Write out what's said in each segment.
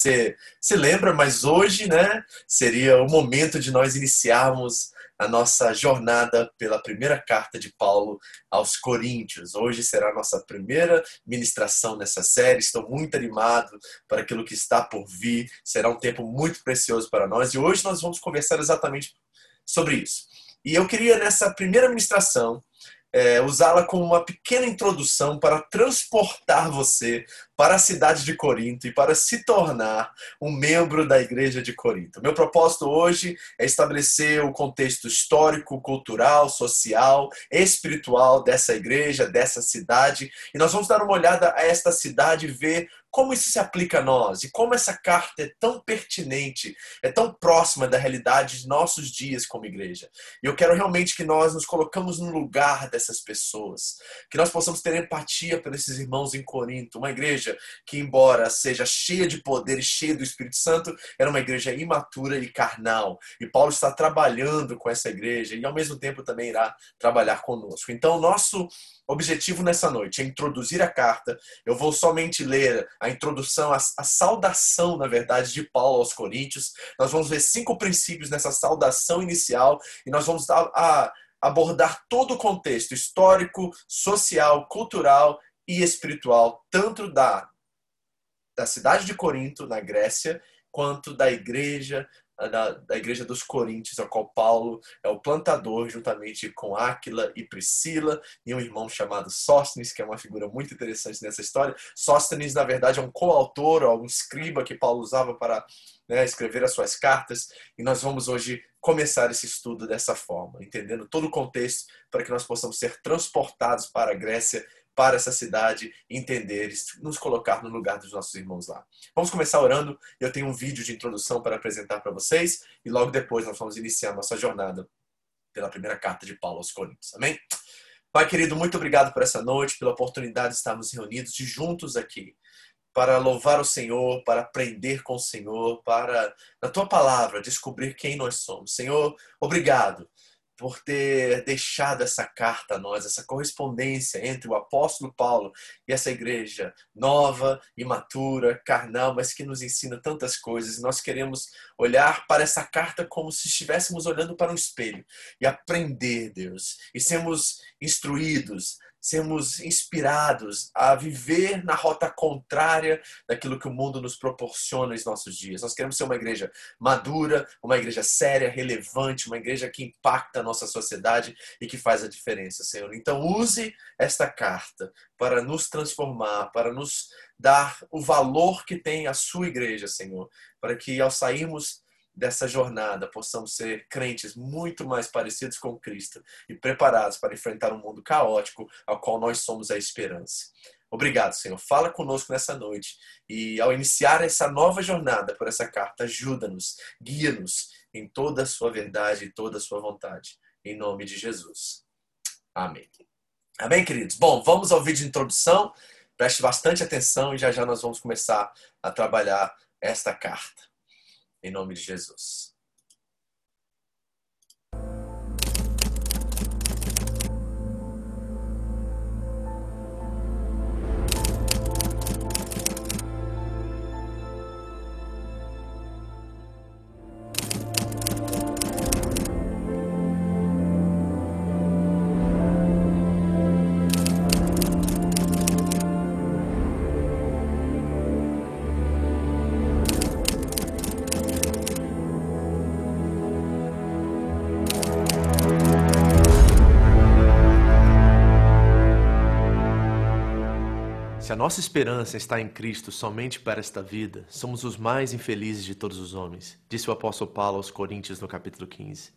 você se lembra, mas hoje, né, seria o momento de nós iniciarmos a nossa jornada pela primeira carta de Paulo aos Coríntios. Hoje será a nossa primeira ministração nessa série. Estou muito animado para aquilo que está por vir. Será um tempo muito precioso para nós e hoje nós vamos conversar exatamente sobre isso. E eu queria nessa primeira ministração é, usá-la como uma pequena introdução para transportar você para a cidade de Corinto e para se tornar um membro da igreja de Corinto. Meu propósito hoje é estabelecer o contexto histórico, cultural, social, espiritual dessa igreja, dessa cidade, e nós vamos dar uma olhada a esta cidade e ver como isso se aplica a nós e como essa carta é tão pertinente, é tão próxima da realidade de nossos dias como igreja. E eu quero realmente que nós nos colocamos no lugar dessas pessoas, que nós possamos ter empatia por esses irmãos em Corinto, uma igreja que, embora seja cheia de poder e cheia do Espírito Santo, era uma igreja imatura e carnal. E Paulo está trabalhando com essa igreja e, ao mesmo tempo, também irá trabalhar conosco. Então, nosso objetivo nessa noite é introduzir a carta. Eu vou somente ler a introdução, a, a, saudação, na verdade, de Paulo aos Coríntios. Nós vamos ver cinco princípios nessa saudação inicial e nós vamos a, a, abordar todo o contexto histórico, social, cultural e espiritual, tanto da, da cidade de Corinto, na Grécia, quanto da igreja da, da igreja dos Coríntios, a qual Paulo é o plantador, juntamente com Áquila e Priscila, e um irmão chamado Sóstenes, que é uma figura muito interessante nessa história. Sóstenes, na verdade, é um coautor, um escriba que Paulo usava para né, escrever as suas cartas, e nós vamos hoje começar esse estudo dessa forma, entendendo todo o contexto para que nós possamos ser transportados para a Grécia para essa cidade, entender, nos colocar no lugar dos nossos irmãos lá. Vamos começar orando. Eu tenho um vídeo de introdução para apresentar para vocês e logo depois nós vamos iniciar nossa jornada pela primeira carta de Paulo aos Coríntios. Amém? Pai querido, muito obrigado por essa noite, pela oportunidade de estarmos reunidos e juntos aqui para louvar o Senhor, para aprender com o Senhor, para, na tua palavra, descobrir quem nós somos. Senhor, obrigado por ter deixado essa carta a nós, essa correspondência entre o apóstolo Paulo e essa igreja nova, imatura, carnal, mas que nos ensina tantas coisas. Nós queremos olhar para essa carta como se estivéssemos olhando para um espelho e aprender, Deus, e sermos instruídos sermos inspirados a viver na rota contrária daquilo que o mundo nos proporciona nos nossos dias. Nós queremos ser uma igreja madura, uma igreja séria, relevante, uma igreja que impacta a nossa sociedade e que faz a diferença, Senhor. Então, use esta carta para nos transformar, para nos dar o valor que tem a sua igreja, Senhor, para que ao sairmos dessa jornada possamos ser crentes muito mais parecidos com Cristo e preparados para enfrentar um mundo caótico ao qual nós somos a esperança. Obrigado, Senhor. Fala conosco nessa noite e ao iniciar essa nova jornada por essa carta, ajuda-nos, guia-nos em toda a sua verdade e toda a sua vontade. Em nome de Jesus. Amém. Amém, queridos? Bom, vamos ao vídeo de introdução. Preste bastante atenção e já já nós vamos começar a trabalhar esta carta. Em nome de Jesus. Se a nossa esperança está em Cristo somente para esta vida, somos os mais infelizes de todos os homens, disse o apóstolo Paulo aos Coríntios no capítulo 15.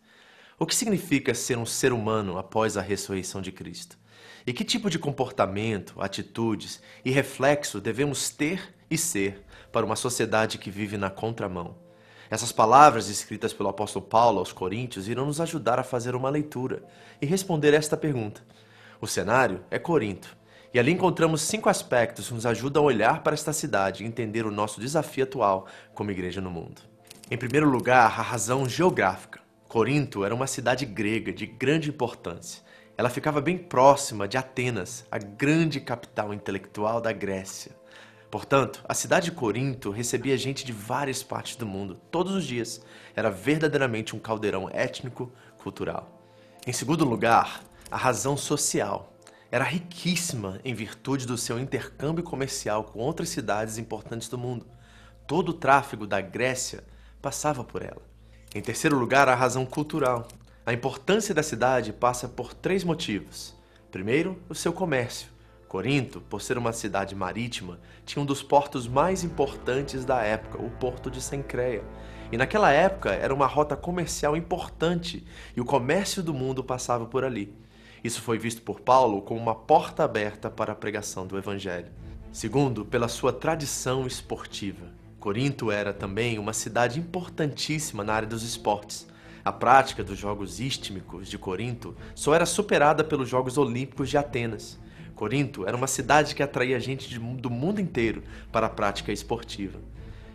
O que significa ser um ser humano após a ressurreição de Cristo? E que tipo de comportamento, atitudes e reflexo devemos ter e ser para uma sociedade que vive na contramão? Essas palavras escritas pelo apóstolo Paulo aos Coríntios irão nos ajudar a fazer uma leitura e responder esta pergunta. O cenário é Corinto e ali encontramos cinco aspectos que nos ajudam a olhar para esta cidade e entender o nosso desafio atual como igreja no mundo. Em primeiro lugar, a razão geográfica. Corinto era uma cidade grega de grande importância. Ela ficava bem próxima de Atenas, a grande capital intelectual da Grécia. Portanto, a cidade de Corinto recebia gente de várias partes do mundo, todos os dias. Era verdadeiramente um caldeirão étnico-cultural. Em segundo lugar, a razão social. Era riquíssima em virtude do seu intercâmbio comercial com outras cidades importantes do mundo. Todo o tráfego da Grécia passava por ela. Em terceiro lugar, a razão cultural. A importância da cidade passa por três motivos. Primeiro, o seu comércio. Corinto, por ser uma cidade marítima, tinha um dos portos mais importantes da época, o porto de Sencreia. E naquela época era uma rota comercial importante e o comércio do mundo passava por ali. Isso foi visto por Paulo como uma porta aberta para a pregação do Evangelho. Segundo, pela sua tradição esportiva. Corinto era também uma cidade importantíssima na área dos esportes. A prática dos Jogos Istmicos de Corinto só era superada pelos Jogos Olímpicos de Atenas. Corinto era uma cidade que atraía gente do mundo inteiro para a prática esportiva.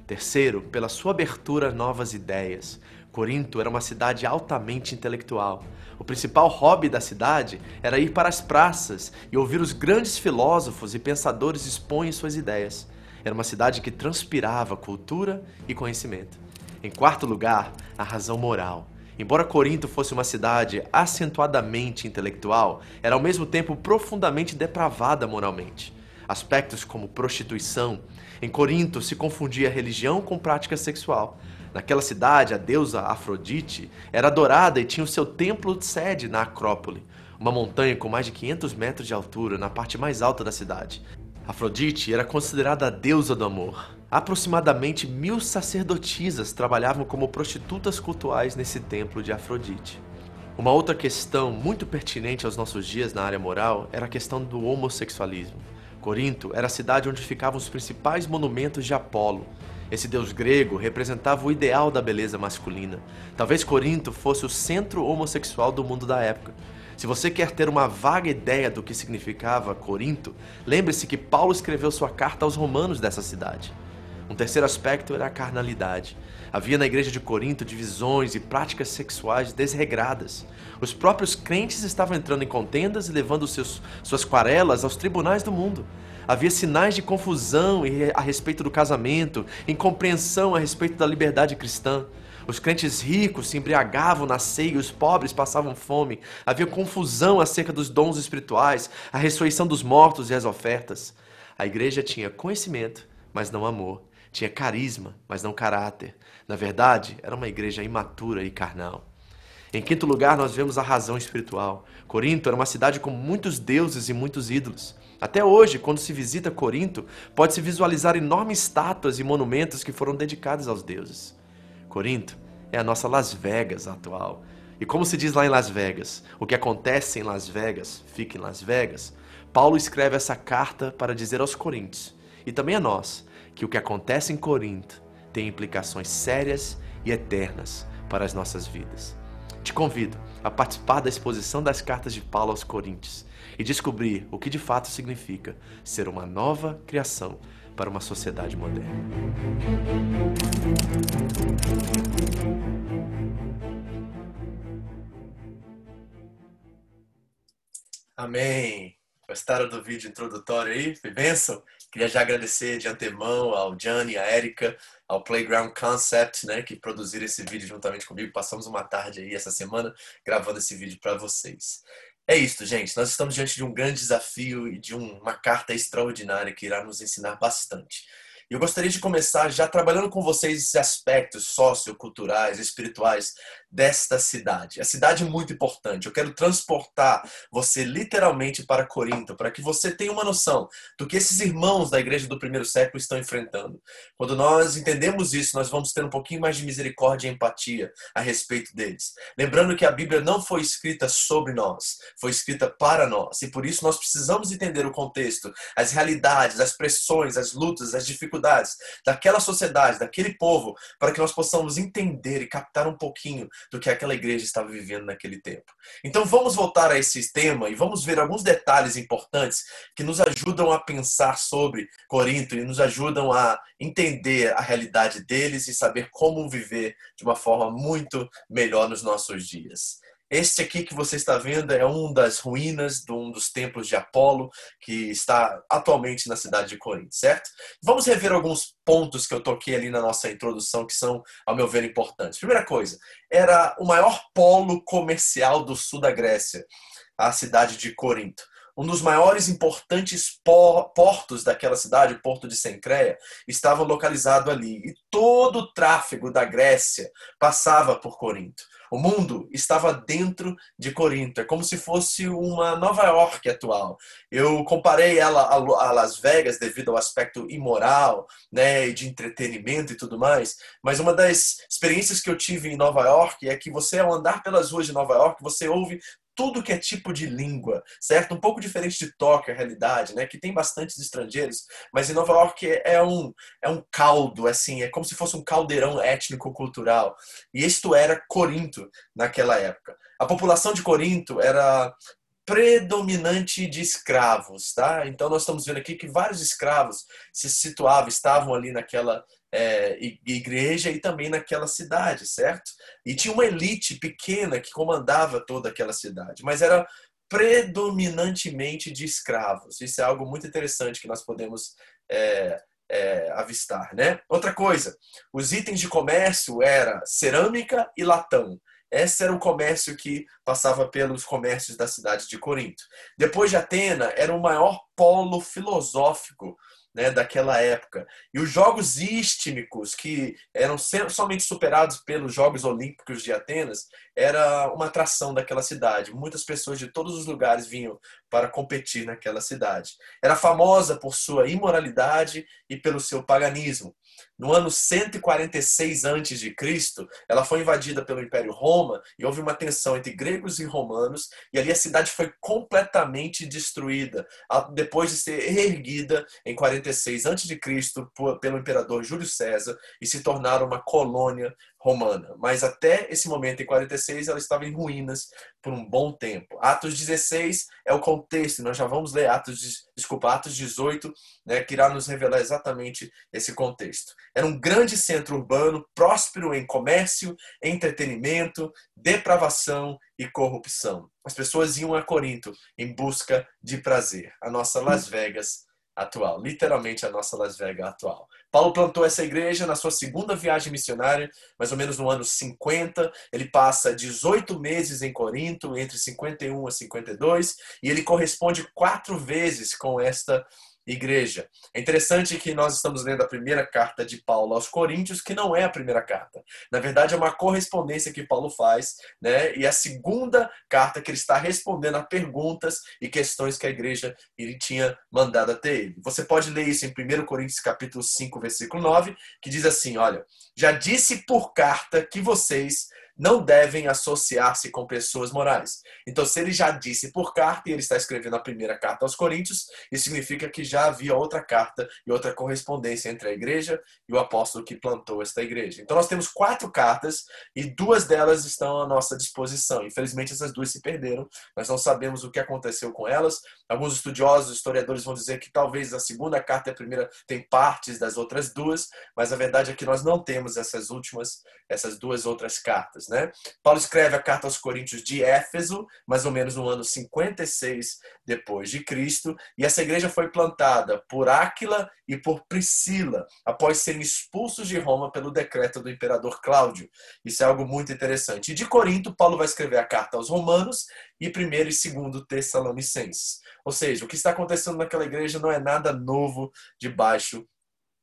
Terceiro, pela sua abertura a novas ideias. Corinto era uma cidade altamente intelectual. O principal hobby da cidade era ir para as praças e ouvir os grandes filósofos e pensadores expõem suas ideias. Era uma cidade que transpirava cultura e conhecimento. Em quarto lugar, a razão moral. Embora Corinto fosse uma cidade acentuadamente intelectual, era ao mesmo tempo profundamente depravada moralmente. Aspectos como prostituição. Em Corinto se confundia religião com prática sexual. Naquela cidade, a deusa Afrodite era adorada e tinha o seu templo de sede na Acrópole, uma montanha com mais de 500 metros de altura na parte mais alta da cidade. Afrodite era considerada a deusa do amor. Aproximadamente mil sacerdotisas trabalhavam como prostitutas cultuais nesse templo de Afrodite. Uma outra questão muito pertinente aos nossos dias na área moral era a questão do homossexualismo. Corinto era a cidade onde ficavam os principais monumentos de Apolo. Esse deus grego representava o ideal da beleza masculina. Talvez Corinto fosse o centro homossexual do mundo da época. Se você quer ter uma vaga ideia do que significava Corinto, lembre-se que Paulo escreveu sua carta aos romanos dessa cidade. Um terceiro aspecto era a carnalidade. Havia na igreja de Corinto divisões e práticas sexuais desregradas. Os próprios crentes estavam entrando em contendas e levando seus, suas quarelas aos tribunais do mundo. Havia sinais de confusão a respeito do casamento, incompreensão a respeito da liberdade cristã. Os crentes ricos se embriagavam na ceia e os pobres passavam fome. Havia confusão acerca dos dons espirituais, a ressurreição dos mortos e as ofertas. A igreja tinha conhecimento, mas não amor. Tinha carisma, mas não caráter. Na verdade, era uma igreja imatura e carnal. Em quinto lugar, nós vemos a razão espiritual. Corinto era uma cidade com muitos deuses e muitos ídolos. Até hoje, quando se visita Corinto, pode-se visualizar enormes estátuas e monumentos que foram dedicados aos deuses. Corinto é a nossa Las Vegas atual. E como se diz lá em Las Vegas, o que acontece em Las Vegas fica em Las Vegas. Paulo escreve essa carta para dizer aos coríntios e também a nós que o que acontece em Corinto tem implicações sérias e eternas para as nossas vidas. Te convido a participar da exposição das cartas de Paulo aos Coríntios e descobrir o que de fato significa ser uma nova criação para uma sociedade moderna. Amém. Gostaram do vídeo introdutório aí? Foi bênção? Queria já agradecer de antemão ao Gianni, à Erika, ao Playground Concept, né, que produziram esse vídeo juntamente comigo. Passamos uma tarde aí essa semana gravando esse vídeo para vocês. É isso, gente. Nós estamos diante de um grande desafio e de uma carta extraordinária que irá nos ensinar bastante. E eu gostaria de começar já trabalhando com vocês esses aspectos socioculturais, espirituais desta cidade. A cidade é muito importante. Eu quero transportar você literalmente para Corinto, para que você tenha uma noção do que esses irmãos da igreja do primeiro século estão enfrentando. Quando nós entendemos isso, nós vamos ter um pouquinho mais de misericórdia e empatia a respeito deles. Lembrando que a Bíblia não foi escrita sobre nós, foi escrita para nós. E por isso nós precisamos entender o contexto, as realidades, as pressões, as lutas, as dificuldades daquela sociedade, daquele povo, para que nós possamos entender e captar um pouquinho do que aquela igreja estava vivendo naquele tempo. Então vamos voltar a esse tema e vamos ver alguns detalhes importantes que nos ajudam a pensar sobre Corinto e nos ajudam a entender a realidade deles e saber como viver de uma forma muito melhor nos nossos dias. Este aqui que você está vendo é um das ruínas de um dos templos de Apolo, que está atualmente na cidade de Corinto, certo? Vamos rever alguns pontos que eu toquei ali na nossa introdução, que são, ao meu ver, importantes. Primeira coisa, era o maior polo comercial do sul da Grécia, a cidade de Corinto um dos maiores importantes portos daquela cidade, o Porto de Sencreia, estava localizado ali. E todo o tráfego da Grécia passava por Corinto. O mundo estava dentro de Corinto. É como se fosse uma Nova York atual. Eu comparei ela a Las Vegas devido ao aspecto imoral, né, de entretenimento e tudo mais. Mas uma das experiências que eu tive em Nova York é que você, ao andar pelas ruas de Nova York, você ouve tudo que é tipo de língua, certo? Um pouco diferente de Tóquio, a realidade, né? Que tem bastantes estrangeiros, mas em Nova York é um, é um caldo, assim, é como se fosse um caldeirão étnico-cultural. E isto era Corinto naquela época. A população de Corinto era predominante de escravos, tá? Então nós estamos vendo aqui que vários escravos se situavam, estavam ali naquela é, igreja e também naquela cidade, certo? E tinha uma elite pequena que comandava toda aquela cidade, mas era predominantemente de escravos. Isso é algo muito interessante que nós podemos é, é, avistar, né? Outra coisa, os itens de comércio era cerâmica e latão. Esse era o comércio que passava pelos comércios da cidade de Corinto. Depois de Atena, era o maior polo filosófico né, daquela época. E os Jogos Istmicos, que eram somente superados pelos Jogos Olímpicos de Atenas, era uma atração daquela cidade. Muitas pessoas de todos os lugares vinham para competir naquela cidade. Era famosa por sua imoralidade e pelo seu paganismo. No ano 146 a.C., ela foi invadida pelo Império Roma e houve uma tensão entre gregos e romanos, e ali a cidade foi completamente destruída, depois de ser erguida em 46 a.C. pelo imperador Júlio César e se tornar uma colônia romana. Mas até esse momento, em 46, ela estava em ruínas por um bom tempo. Atos 16 é o contexto, nós já vamos ler Atos, desculpa, Atos 18, né, que irá nos revelar exatamente esse contexto. Era um grande centro urbano, próspero em comércio, entretenimento, depravação e corrupção. As pessoas iam a Corinto em busca de prazer. A nossa Las Vegas atual, literalmente a nossa Las Vegas atual. Paulo plantou essa igreja na sua segunda viagem missionária, mais ou menos no ano 50. Ele passa 18 meses em Corinto, entre 51 a 52, e ele corresponde quatro vezes com esta igreja. É interessante que nós estamos lendo a primeira carta de Paulo aos Coríntios, que não é a primeira carta. Na verdade, é uma correspondência que Paulo faz, né? E a segunda carta que ele está respondendo a perguntas e questões que a igreja ele tinha mandado até ele. Você pode ler isso em 1 Coríntios capítulo 5, versículo 9, que diz assim, olha: "Já disse por carta que vocês não devem associar-se com pessoas morais. Então, se ele já disse por carta e ele está escrevendo a primeira carta aos Coríntios, isso significa que já havia outra carta e outra correspondência entre a igreja e o apóstolo que plantou esta igreja. Então, nós temos quatro cartas e duas delas estão à nossa disposição. Infelizmente, essas duas se perderam. Nós não sabemos o que aconteceu com elas. Alguns estudiosos, historiadores vão dizer que talvez a segunda carta e a primeira tem partes das outras duas, mas a verdade é que nós não temos essas últimas, essas duas outras cartas. Né? Paulo escreve a carta aos Coríntios de Éfeso, mais ou menos no ano 56 depois de Cristo, e essa igreja foi plantada por Áquila e por Priscila, após serem expulsos de Roma pelo decreto do imperador Cláudio. Isso é algo muito interessante. E de Corinto, Paulo vai escrever a carta aos Romanos e primeiro e segundo Tessalonicenses. Ou seja, o que está acontecendo naquela igreja não é nada novo debaixo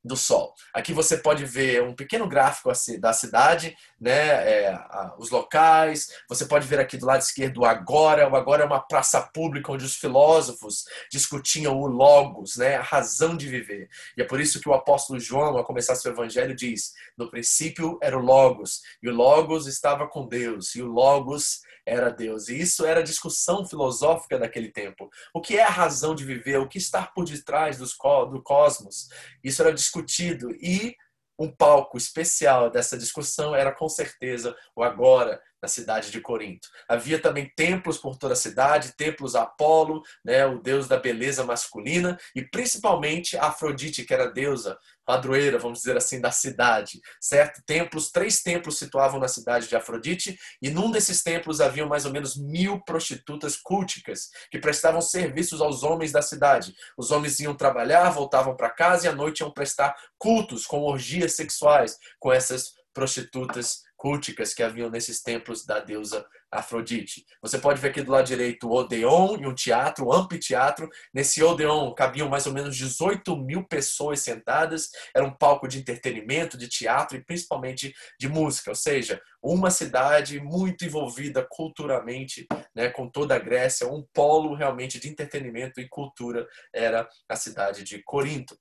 do Sol. Aqui você pode ver um pequeno gráfico da cidade, né, é, os locais. Você pode ver aqui do lado esquerdo o Agora. O Agora é uma praça pública onde os filósofos discutiam o Logos, né, a razão de viver. E é por isso que o apóstolo João, ao começar seu evangelho, diz: no princípio era o Logos, e o Logos estava com Deus, e o Logos era Deus. E isso era a discussão filosófica daquele tempo. O que é a razão de viver? O que está por detrás do cosmos? Isso era discutido e um palco especial dessa discussão era com certeza o agora na cidade de Corinto. Havia também templos por toda a cidade, templos a Apolo, né, o deus da beleza masculina, e principalmente Afrodite, que era deusa padroeira, vamos dizer assim, da cidade, certo? Templos, três templos situavam na cidade de Afrodite, e num desses templos haviam mais ou menos mil prostitutas culticas que prestavam serviços aos homens da cidade. Os homens iam trabalhar, voltavam para casa e à noite iam prestar cultos com orgias sexuais com essas prostitutas culticas que haviam nesses templos da deusa Afrodite. Você pode ver aqui do lado direito o Odeon e um teatro, um anfiteatro. Nesse Odeon cabiam mais ou menos 18 mil pessoas sentadas. Era um palco de entretenimento, de teatro e principalmente de música. Ou seja, uma cidade muito envolvida culturalmente né, com toda a Grécia. Um polo realmente de entretenimento e cultura era a cidade de Corinto.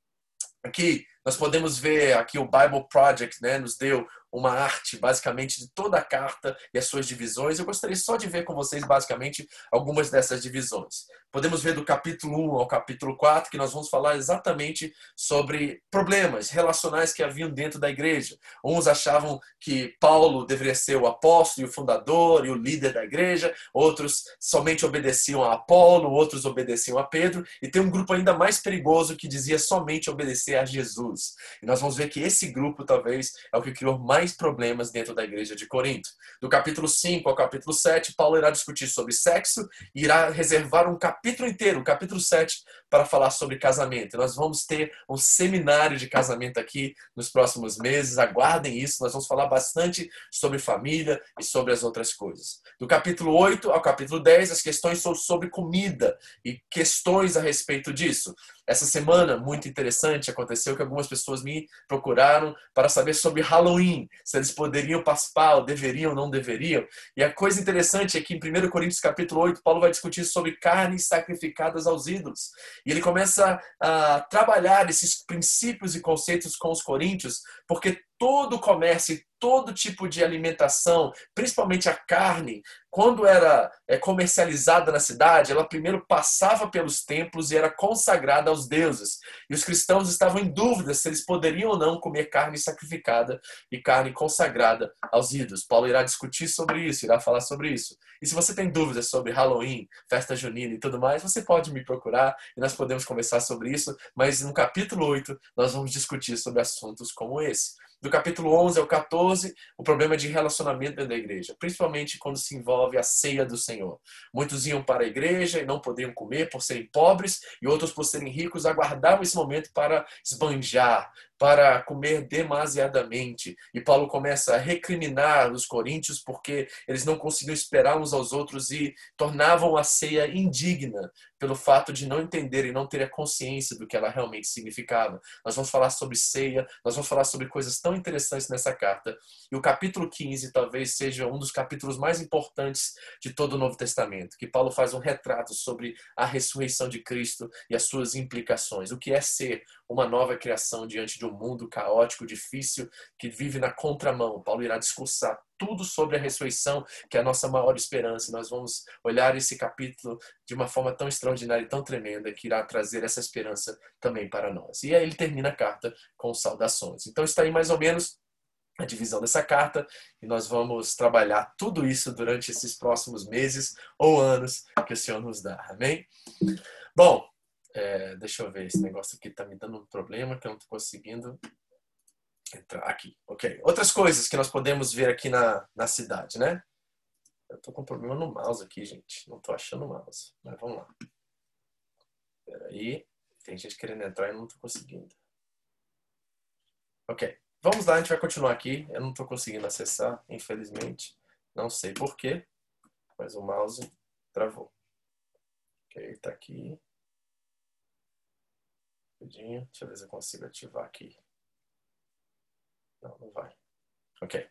Aqui nós podemos ver aqui o Bible Project, né, nos deu uma arte basicamente de toda a carta e as suas divisões. Eu gostaria só de ver com vocês basicamente algumas dessas divisões. Podemos ver do capítulo 1 ao capítulo 4 que nós vamos falar exatamente sobre problemas relacionais que haviam dentro da igreja. Uns achavam que Paulo deveria ser o apóstolo e o fundador e o líder da igreja, outros somente obedeciam a Apolo, outros obedeciam a Pedro, e tem um grupo ainda mais perigoso que dizia somente obedecer a Jesus. E nós vamos ver que esse grupo talvez é o que criou mais problemas dentro da igreja de Corinto. Do capítulo 5 ao capítulo 7, Paulo irá discutir sobre sexo e irá reservar um capítulo inteiro, o capítulo 7, para falar sobre casamento. Nós vamos ter um seminário de casamento aqui nos próximos meses, aguardem isso, nós vamos falar bastante sobre família e sobre as outras coisas. Do capítulo 8 ao capítulo 10, as questões são sobre comida e questões a respeito disso. Essa semana, muito interessante, aconteceu que algumas pessoas me procuraram para saber sobre Halloween, se eles poderiam participar, ou deveriam ou não deveriam. E a coisa interessante é que em 1 Coríntios capítulo 8, Paulo vai discutir sobre carnes sacrificadas aos ídolos. E ele começa a trabalhar esses princípios e conceitos com os coríntios, porque todo comércio e todo tipo de alimentação, principalmente a carne, quando era é, comercializada na cidade, ela primeiro passava pelos templos e era consagrada aos deuses. E os cristãos estavam em dúvida se eles poderiam ou não comer carne sacrificada e carne consagrada aos ídolos. Paulo irá discutir sobre isso, irá falar sobre isso. E se você tem dúvidas sobre Halloween, festa junina e tudo mais, você pode me procurar e nós podemos conversar sobre isso. Mas no capítulo 8, nós vamos discutir sobre assuntos como esse do capítulo 11 ao 14, o problema de relacionamento dentro da igreja, principalmente quando se envolve a ceia do Senhor. Muitos iam para a igreja e não podiam comer por serem pobres, e outros, por serem ricos, aguardavam esse momento para esbanjar, para comer demasiadamente. E Paulo começa a recriminar os coríntios porque eles não conseguiam esperar uns aos outros e tornavam a ceia indigna pelo fato de não entenderem, não terem a consciência do que ela realmente significava. Nós vamos falar sobre ceia, nós vamos falar sobre coisas tão interessantes nessa carta. E o capítulo 15 talvez seja um dos capítulos mais importantes de todo o Novo Testamento, que Paulo faz um retrato sobre a ressurreição de Cristo e as suas implicações. O que é ser uma nova criação diante de um mundo caótico, difícil, que vive na contramão. Paulo irá discursar tudo sobre a ressurreição, que é a nossa maior esperança. Nós vamos olhar esse capítulo de uma forma tão extraordinária e tão tremenda que irá trazer essa esperança também para nós. E aí ele termina a carta com saudações. Então está aí mais ou menos a divisão dessa carta e nós vamos trabalhar tudo isso durante esses próximos meses ou anos que o Senhor nos dá. Amém? Bom, é, deixa eu ver, esse negócio aqui tá me dando um problema que eu não tô conseguindo entrar aqui. Ok. Outras coisas que nós podemos ver aqui na, na cidade, né? Eu tô com problema no mouse aqui, gente. Não tô achando o mouse. Mas vamos lá. Peraí. Tem gente querendo entrar e não tô conseguindo. Ok. Vamos lá, a gente vai continuar aqui. Eu não tô conseguindo acessar, infelizmente. Não sei porquê, mas o mouse travou. Ok, tá aqui rapidinho. Deixa eu ver se eu consigo ativar aqui. Não, não vai. Ok.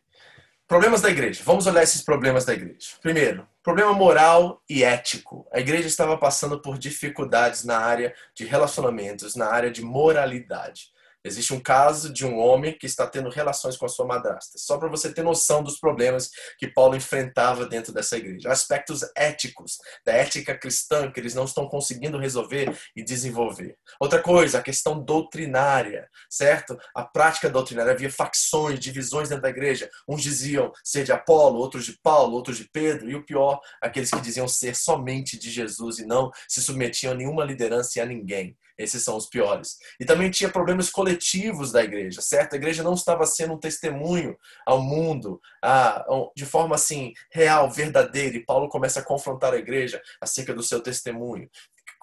Problemas da igreja. Vamos olhar esses problemas da igreja. Primeiro, problema moral e ético. A igreja estava passando por dificuldades na área de relacionamentos, na área de moralidade. Existe um caso de um homem que está tendo relações com a sua madrasta. Só para você ter noção dos problemas que Paulo enfrentava dentro dessa igreja. Aspectos éticos, da ética cristã, que eles não estão conseguindo resolver e desenvolver. Outra coisa, a questão doutrinária, certo? A prática doutrinária. Havia facções, divisões dentro da igreja. Uns diziam ser de Apolo, outros de Paulo, outros de Pedro. E o pior, aqueles que diziam ser somente de Jesus e não se submetiam a nenhuma liderança e a ninguém. Esses são os piores. E também tinha problemas coletivos da igreja, certo? A igreja não estava sendo um testemunho ao mundo a, de forma assim real, verdadeira. E Paulo começa a confrontar a igreja acerca do seu testemunho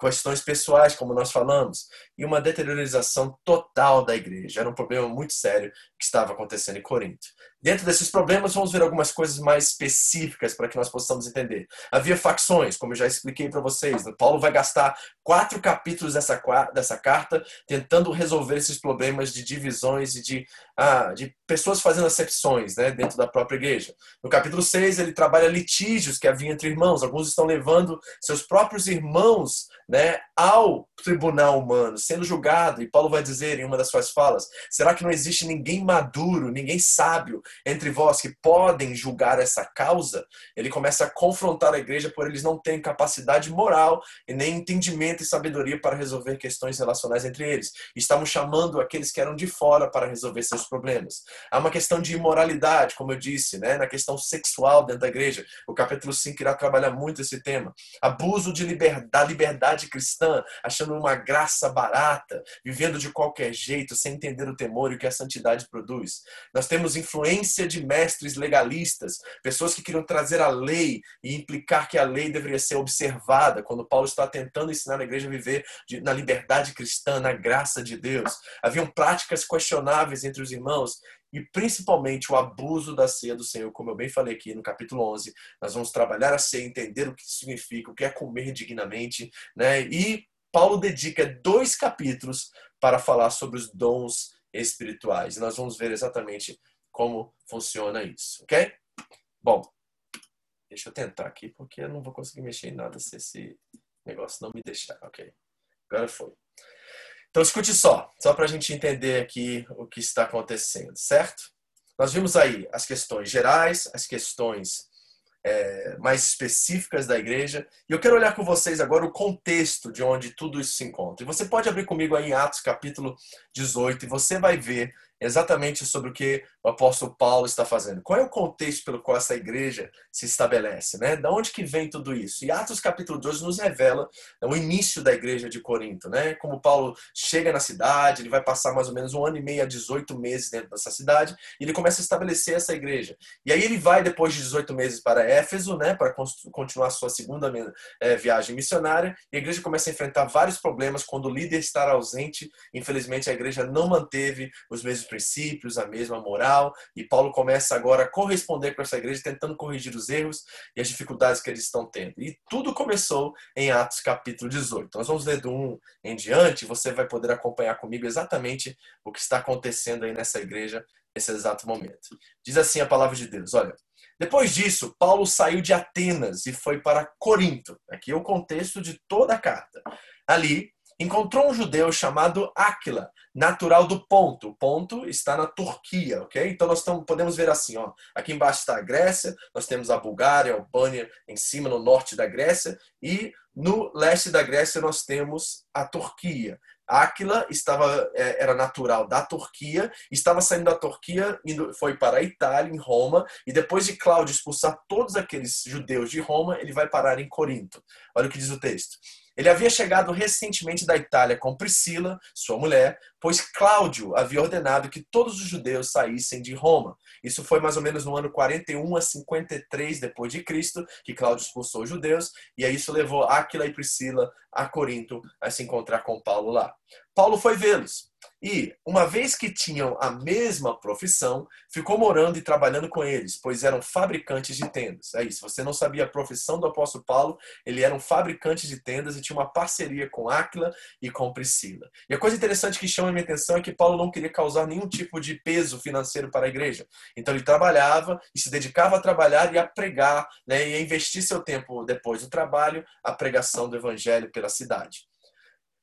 questões pessoais, como nós falamos, e uma deteriorização total da igreja. Era um problema muito sério que estava acontecendo em Corinto. Dentro desses problemas, vamos ver algumas coisas mais específicas para que nós possamos entender. Havia facções, como eu já expliquei para vocês. Paulo vai gastar quatro capítulos dessa, dessa carta tentando resolver esses problemas de divisões e de, ah, de pessoas fazendo acepções né, dentro da própria igreja. No capítulo 6, ele trabalha litígios que havia entre irmãos. Alguns estão levando seus próprios irmãos né, ao tribunal humano, sendo julgado. E Paulo vai dizer em uma das suas falas: será que não existe ninguém maduro, ninguém sábio entre vós que podem julgar essa causa, ele começa a confrontar a igreja por eles não terem capacidade moral e nem entendimento e sabedoria para resolver questões relacionais entre eles. Estavam chamando aqueles que eram de fora para resolver seus problemas. Há uma questão de imoralidade, como eu disse, né, na questão sexual dentro da igreja. O capítulo 5 irá trabalhar muito esse tema. Abuso de liberdade, da liberdade cristã, achando uma graça barata, vivendo de qualquer jeito, sem entender o temor e o que a santidade produz. Nós temos influência influência de mestres legalistas, pessoas que queriam trazer a lei e implicar que a lei deveria ser observada, quando Paulo está tentando ensinar a igreja a viver na liberdade cristã, na graça de Deus. Haviam práticas questionáveis entre os irmãos e principalmente o abuso da ceia do Senhor, como eu bem falei aqui no capítulo 11. Nós vamos trabalhar a ceia, entender o que significa, o que é comer dignamente, né? E Paulo dedica dois capítulos para falar sobre os dons espirituais. E nós vamos ver exatamente como funciona isso, ok? Bom, deixa eu tentar aqui, porque eu não vou conseguir mexer em nada se esse negócio não me deixar, ok? Agora foi. Então escute só, só para a gente entender aqui o que está acontecendo, certo? Nós vimos aí as questões gerais, as questões é, mais específicas da igreja. E eu quero olhar com vocês agora o contexto de onde tudo isso se encontra. E você pode abrir comigo aí em Atos capítulo 18 e você vai ver exatamente sobre o que o apóstolo Paulo está fazendo. Qual é o contexto pelo qual essa igreja se estabelece? Né? Da onde que vem tudo isso? E Atos capítulo 12 nos revela o início da igreja de Corinto. Né? Como Paulo chega na cidade, ele vai passar mais ou menos um ano e meio a 18 meses dentro dessa cidade, e ele começa a estabelecer essa igreja. E aí ele vai, depois de 18 meses, para Éfeso, né? para continuar sua segunda é, viagem missionária, e a igreja começa a enfrentar vários problemas quando o líder está ausente. Infelizmente, a igreja não manteve os mesmos princípios, a mesma moral, e Paulo começa agora a corresponder com essa igreja, tentando corrigir os erros e as dificuldades que eles estão tendo. E tudo começou em Atos capítulo 18. Nós vamos ler do 1 em diante, você vai poder acompanhar comigo exatamente o que está acontecendo aí nessa igreja nesse exato momento. Diz assim a palavra de Deus, olha, depois disso, Paulo saiu de Atenas e foi para Corinto. Aqui é o contexto de toda a carta. Ali, encontrou um judeu chamado Áquila, natural do Ponto. O Ponto está na Turquia, ok? Então nós tamo, podemos ver assim, ó. Aqui embaixo está a Grécia, nós temos a Bulgária, a Albânia em cima, no norte da Grécia, e no leste da Grécia nós temos a Turquia. Áquila estava é, era natural da Turquia, estava saindo da Turquia, indo, foi para a Itália, em Roma, e depois de Cláudio expulsar todos aqueles judeus de Roma, ele vai parar em Corinto. Olha o que diz o texto. Ele havia chegado recentemente da Itália com Priscila, sua mulher, pois Cláudio havia ordenado que todos os judeus saíssem de Roma. Isso foi mais ou menos no ano 41 a 53 depois de Cristo, que Cláudio expulsou os judeus, e aí isso levou Áquila e Priscila a Corinto a se encontrar com Paulo lá. Paulo foi vê-los. E, uma vez que tinham a mesma profissão, ficou morando e trabalhando com eles, pois eram fabricantes de tendas. É isso, você não sabia a profissão do apóstolo Paulo, ele era um fabricante de tendas e tinha uma parceria com Áquila e com Priscila. E a coisa interessante que chama a minha atenção é que Paulo não queria causar nenhum tipo de peso financeiro para a igreja. Então ele trabalhava e se dedicava a trabalhar e a pregar, né, e a investir seu tempo depois do trabalho, a pregação do evangelho pela cidade.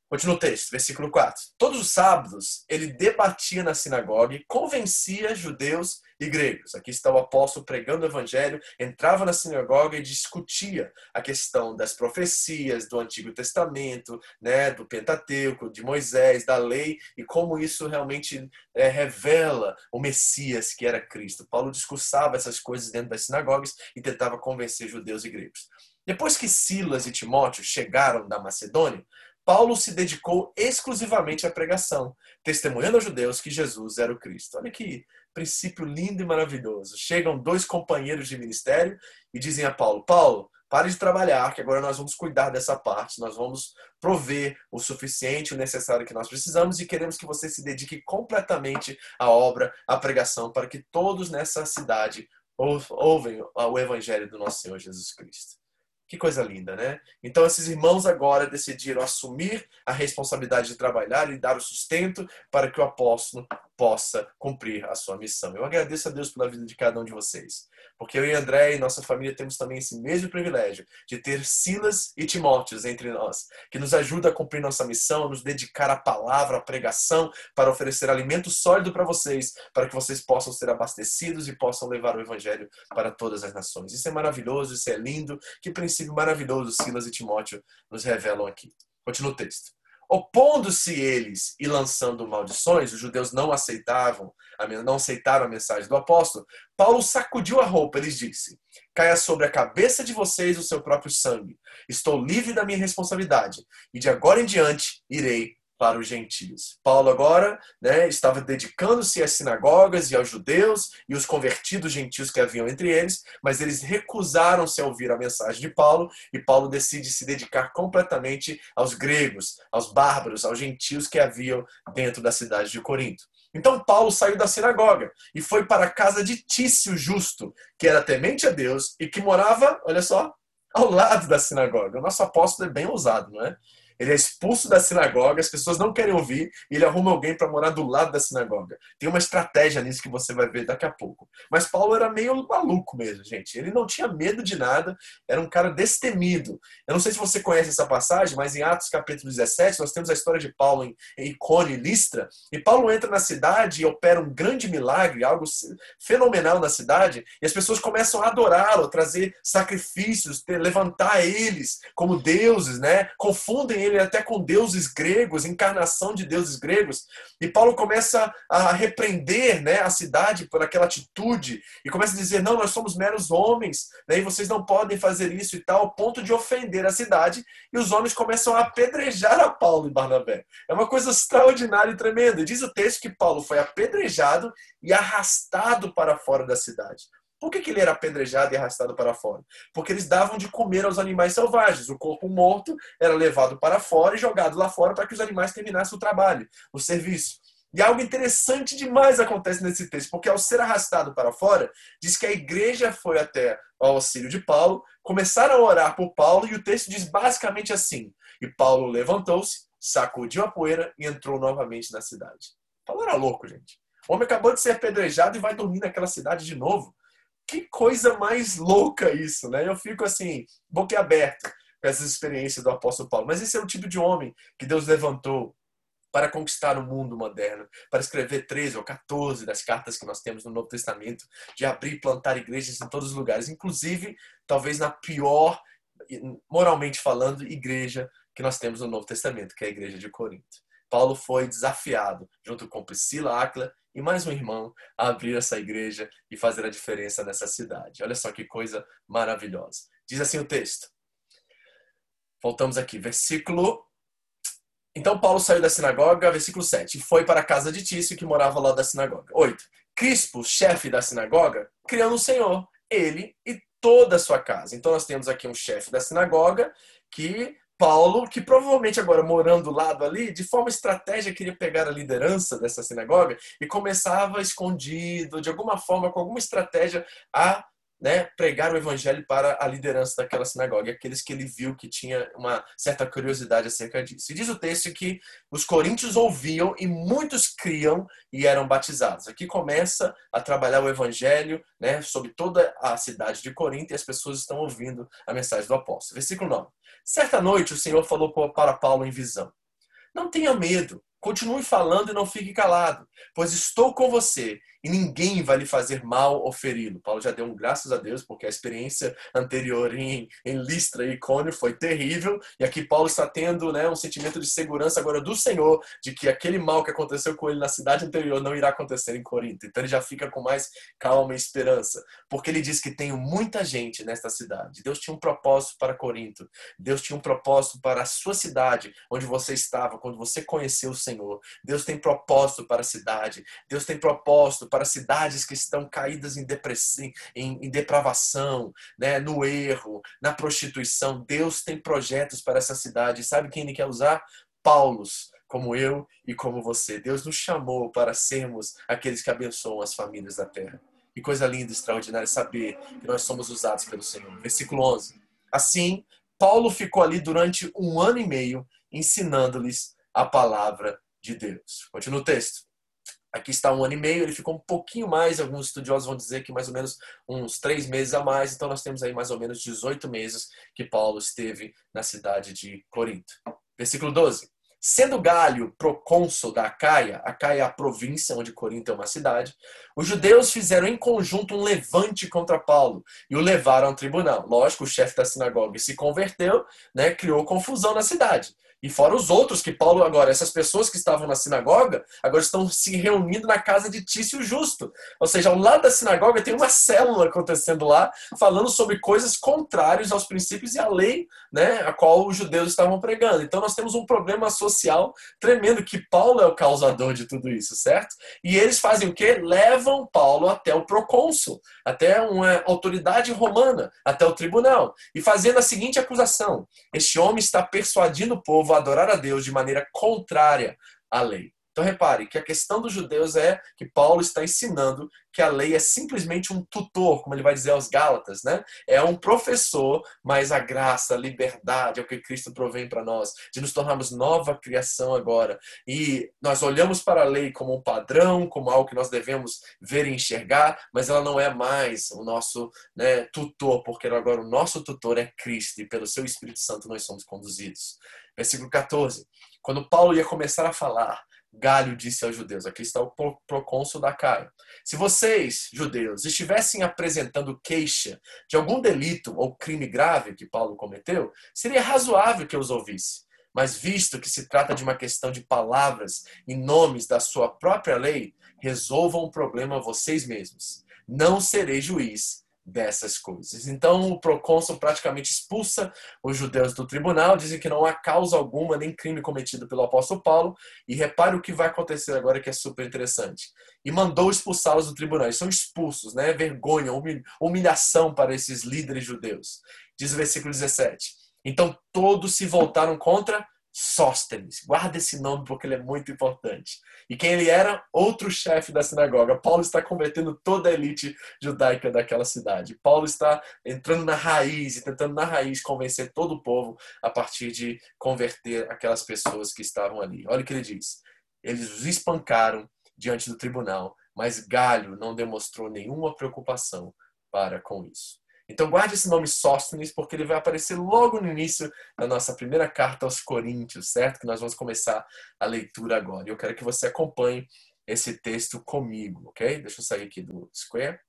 Continua o texto, versículo 4. Todos os sábados ele debatia na sinagoga e convencia judeus e gregos. Aqui está o apóstolo pregando o evangelho, entrava na sinagoga e discutia a questão das profecias do Antigo Testamento, né, do Pentateuco, de Moisés, da lei e como isso realmente é, revela o Messias que era Cristo. Paulo discursava essas coisas dentro das sinagogas e tentava convencer judeus e gregos. Depois que Silas e Timóteo chegaram da Macedônia, Paulo se dedicou exclusivamente à pregação, testemunhando aos judeus que Jesus era o Cristo. Olha que princípio lindo e maravilhoso. Chegam dois companheiros de ministério e dizem a Paulo: Paulo, pare de trabalhar, que agora nós vamos cuidar dessa parte, nós vamos prover o suficiente, o necessário que nós precisamos e queremos que você se dedique completamente à obra, à pregação, para que todos nessa cidade ouvem o evangelho do nosso Senhor Jesus Cristo. Que coisa linda, né? Então, esses irmãos agora decidiram assumir a responsabilidade de trabalhar e dar o sustento para que o apóstolo possa cumprir a sua missão. Eu agradeço a Deus pela vida de cada um de vocês, porque eu e André e nossa família temos também esse mesmo privilégio de ter Silas e Timóteos entre nós, que nos ajuda a cumprir nossa missão, a nos dedicar à palavra, à pregação, para oferecer alimento sólido para vocês, para que vocês possam ser abastecidos e possam levar o evangelho para todas as nações. Isso é maravilhoso, isso é lindo. Que princípio maravilhoso Silas e Timóteo nos revelam aqui. Continua o texto. Opondo-se eles e lançando maldições, os judeus não aceitavam, não aceitaram a mensagem do apóstolo. Paulo sacudiu a roupa, eles disse: Caia sobre a cabeça de vocês o seu próprio sangue. Estou livre da minha responsabilidade e de agora em diante irei para os gentios. Paulo agora né, estava dedicando-se às sinagogas e aos judeus e os convertidos gentios que haviam entre eles, mas eles recusaram-se a ouvir a mensagem de Paulo e Paulo decide se dedicar completamente aos gregos, aos bárbaros, aos gentios que haviam dentro da cidade de Corinto. Então Paulo saiu da sinagoga e foi para a casa de Tício Justo, que era temente a Deus e que morava, olha só, ao lado da sinagoga. O nosso apóstolo é bem ousado, não é? Ele é expulso da sinagoga, as pessoas não querem ouvir, e ele arruma alguém para morar do lado da sinagoga. Tem uma estratégia nisso que você vai ver daqui a pouco. Mas Paulo era meio maluco mesmo, gente. Ele não tinha medo de nada, era um cara destemido. Eu não sei se você conhece essa passagem, mas em Atos capítulo 17, nós temos a história de Paulo em Icone e Listra, e Paulo entra na cidade e opera um grande milagre, algo fenomenal na cidade, e as pessoas começam a adorá-lo, trazer sacrifícios, levantar eles como deuses, né? Confundem ele até com deuses gregos, encarnação de deuses gregos. E Paulo começa a repreender né, a cidade por aquela atitude e começa a dizer: não, nós somos meros homens, né, e vocês não podem fazer isso e tal, ao ponto de ofender a cidade. E os homens começam a apedrejar a Paulo e Barnabé. É uma coisa extraordinária e tremenda. Diz o texto que Paulo foi apedrejado e arrastado para fora da cidade. Por que, que ele era apedrejado e arrastado para fora? Porque eles davam de comer aos animais selvagens. O corpo morto era levado para fora e jogado lá fora para que os animais terminassem o trabalho, o serviço. E algo interessante demais acontece nesse texto, porque ao ser arrastado para fora, diz que a igreja foi até ao auxílio de Paulo, começaram a orar por Paulo, e o texto diz basicamente assim: E Paulo levantou-se, sacudiu a poeira e entrou novamente na cidade. Paulo era louco, gente. O homem acabou de ser apedrejado e vai dormir naquela cidade de novo que coisa mais louca isso, né? Eu fico assim, boquiaberto com essas experiências do apóstolo Paulo. Mas esse é o tipo de homem que Deus levantou para conquistar o mundo moderno, para escrever 13 ou 14 das cartas que nós temos no Novo Testamento, de abrir e plantar igrejas em todos os lugares, inclusive talvez na pior, moralmente falando, igreja que nós temos no Novo Testamento, que é a igreja de Corinto. Paulo foi desafiado, junto com Priscila, Áquila e mais um irmão a abrir essa igreja e fazer a diferença nessa cidade. Olha só que coisa maravilhosa. Diz assim o texto. Voltamos aqui, versículo. Então Paulo saiu da sinagoga, versículo 7, e foi para a casa de Tício, que morava lá da sinagoga. 8. Crispo, chefe da sinagoga, criou o Senhor, ele e toda a sua casa. Então nós temos aqui um chefe da sinagoga que Paulo, que provavelmente agora morando do lado ali, de forma estratégica queria pegar a liderança dessa sinagoga e começava escondido, de alguma forma, com alguma estratégia, a né, pregar o evangelho para a liderança daquela sinagoga, aqueles que ele viu que tinha uma certa curiosidade acerca disso. E diz o texto que os coríntios ouviam e muitos criam e eram batizados. Aqui começa a trabalhar o evangelho né, sobre toda a cidade de Corinto e as pessoas estão ouvindo a mensagem do apóstolo. Versículo 9. Certa noite o Senhor falou para Paulo em visão: Não tenha medo. Continue falando e não fique calado, pois estou com você e ninguém vai lhe fazer mal ou feri-lo. Paulo já deu um graças a Deus, porque a experiência anterior em, em Listra e Icônio foi terrível, e aqui Paulo está tendo né, um sentimento de segurança agora do Senhor, de que aquele mal que aconteceu com ele na cidade anterior não irá acontecer em Corinto. Então ele já fica com mais calma e esperança, porque ele diz que tem muita gente nesta cidade. Deus tinha um propósito para Corinto, Deus tinha um propósito para a sua cidade, onde você estava, quando você conheceu o Senhor. Deus tem propósito para a cidade, Deus tem propósito para cidades que estão caídas em, depressão, em, em depravação, né, no erro, na prostituição. Deus tem projetos para essa cidade. Sabe quem ele quer usar? Paulos, como eu e como você. Deus nos chamou para sermos aqueles que abençoam as famílias da terra. Que coisa linda, extraordinária saber que nós somos usados pelo Senhor. Versículo 11. Assim, Paulo ficou ali durante um ano e meio ensinando-lhes a palavra de Deus. Continua o texto. Aqui está um ano e meio, ele ficou um pouquinho mais, alguns estudiosos vão dizer que mais ou menos uns três meses a mais, então nós temos aí mais ou menos 18 meses que Paulo esteve na cidade de Corinto. Versículo 12. Sendo Galho procônsul da Acaia, Acaia é a província onde Corinto é uma cidade, os judeus fizeram em conjunto um levante contra Paulo e o levaram ao tribunal. Lógico, o chefe da sinagoga se converteu, né, criou confusão na cidade. E fora os outros que Paulo agora, essas pessoas que estavam na sinagoga, agora estão se reunindo na casa de Tício Justo. Ou seja, ao lado da sinagoga tem uma célula acontecendo lá, falando sobre coisas contrárias aos princípios e à lei, né, a qual os judeus estavam pregando. Então nós temos um problema social tremendo que Paulo é o causador de tudo isso, certo? E eles fazem o quê? Levam Paulo até o procônsul, até uma autoridade romana, até o tribunal, e fazendo a seguinte acusação: este homem está persuadindo o povo povo a adorar a Deus de maneira contrária à lei. Então repare que a questão dos judeus é que Paulo está ensinando que a lei é simplesmente um tutor, como ele vai dizer aos Gálatas, né? É um professor, mas a graça, a liberdade é o que Cristo provém para nós, de nos tornarmos nova criação agora. E nós olhamos para a lei como um padrão, como algo que nós devemos ver e enxergar, mas ela não é mais o nosso né, tutor, porque agora o nosso tutor é Cristo e pelo seu Espírito Santo nós somos conduzidos. Versículo 14. Quando Paulo ia começar a falar, Galho disse aos judeus, aqui está o procônsul da Caia. Se vocês, judeus, estivessem apresentando queixa de algum delito ou crime grave que Paulo cometeu, seria razoável que eu os ouvisse. Mas visto que se trata de uma questão de palavras e nomes da sua própria lei, resolvam o problema vocês mesmos. Não serei juiz dessas coisas. Então o procônsul praticamente expulsa os judeus do tribunal, dizem que não há causa alguma nem crime cometido pelo apóstolo Paulo, e repare o que vai acontecer agora que é super interessante. E mandou expulsá-los do tribunal. Eles são expulsos, né? Vergonha, humilhação para esses líderes judeus. Diz o versículo 17. Então todos se voltaram contra Sóstenes. Guarda esse nome porque ele é muito importante. E quem ele era? Outro chefe da sinagoga. Paulo está convertendo toda a elite judaica daquela cidade. Paulo está entrando na raiz e tentando na raiz convencer todo o povo a partir de converter aquelas pessoas que estavam ali. Olha o que ele diz. Eles os espancaram diante do tribunal, mas Galho não demonstrou nenhuma preocupação para com isso. Então guarde esse nome Sóstenes, porque ele vai aparecer logo no início da nossa primeira carta aos Coríntios, certo? Que nós vamos começar a leitura agora. E eu quero que você acompanhe esse texto comigo, ok? Deixa eu sair aqui do Square.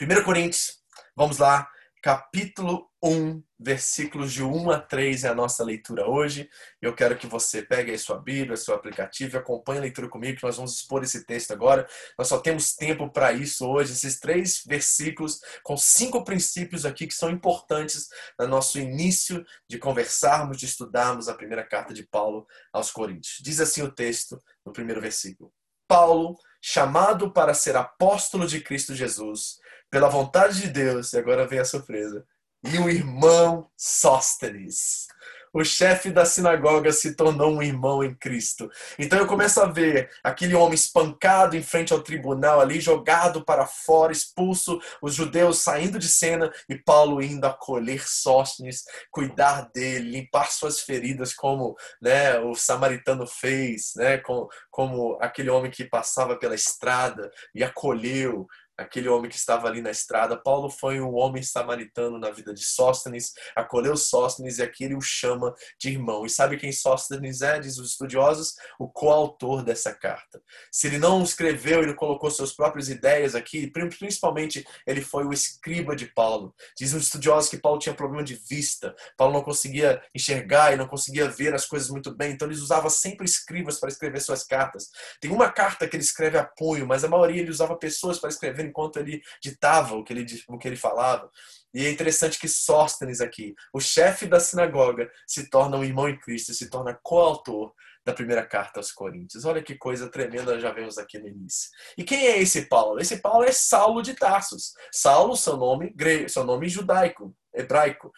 1 Coríntios, vamos lá, capítulo 1, versículos de 1 a 3 é a nossa leitura hoje. Eu quero que você pegue aí sua Bíblia, seu aplicativo e acompanhe a leitura comigo, que nós vamos expor esse texto agora. Nós só temos tempo para isso hoje, esses três versículos com cinco princípios aqui que são importantes no nosso início de conversarmos, de estudarmos a primeira carta de Paulo aos Coríntios. Diz assim o texto no primeiro versículo. Paulo, chamado para ser apóstolo de Cristo Jesus, pela vontade de Deus, e agora vem a surpresa, e o irmão Sóstenes o chefe da sinagoga se tornou um irmão em Cristo. Então eu começo a ver aquele homem espancado em frente ao tribunal ali, jogado para fora, expulso, os judeus saindo de cena e Paulo indo acolher Sóstenes, cuidar dele, limpar suas feridas como né, o samaritano fez, né, como, como aquele homem que passava pela estrada e acolheu aquele homem que estava ali na estrada. Paulo foi um homem samaritano na vida de Sóstenes, acolheu Sóstenes e aqui ele o chama de irmão. E sabe quem Sóstenes é, diz os estudiosos? O coautor dessa carta. Se ele não escreveu, ele colocou suas próprias ideias aqui, principalmente ele foi o escriba de Paulo. Dizem os estudiosos que Paulo tinha problema de vista, Paulo não conseguia enxergar e não conseguia ver as coisas muito bem, então ele usava sempre escribas para escrever suas cartas. Tem uma carta que ele escreve a punho, mas a maioria ele usava pessoas para escrever enquanto ele ditava o que ele, o que ele falava. E é interessante que Sóstenes aqui, o chefe da sinagoga, se torna um irmão em Cristo, se torna coautor da primeira carta aos Coríntios. Olha que coisa tremenda já vemos aqui no início. E quem é esse Paulo? Esse Paulo é Saulo de Tarsus. Saulo, seu nome grego, seu nome judaico, hebraico.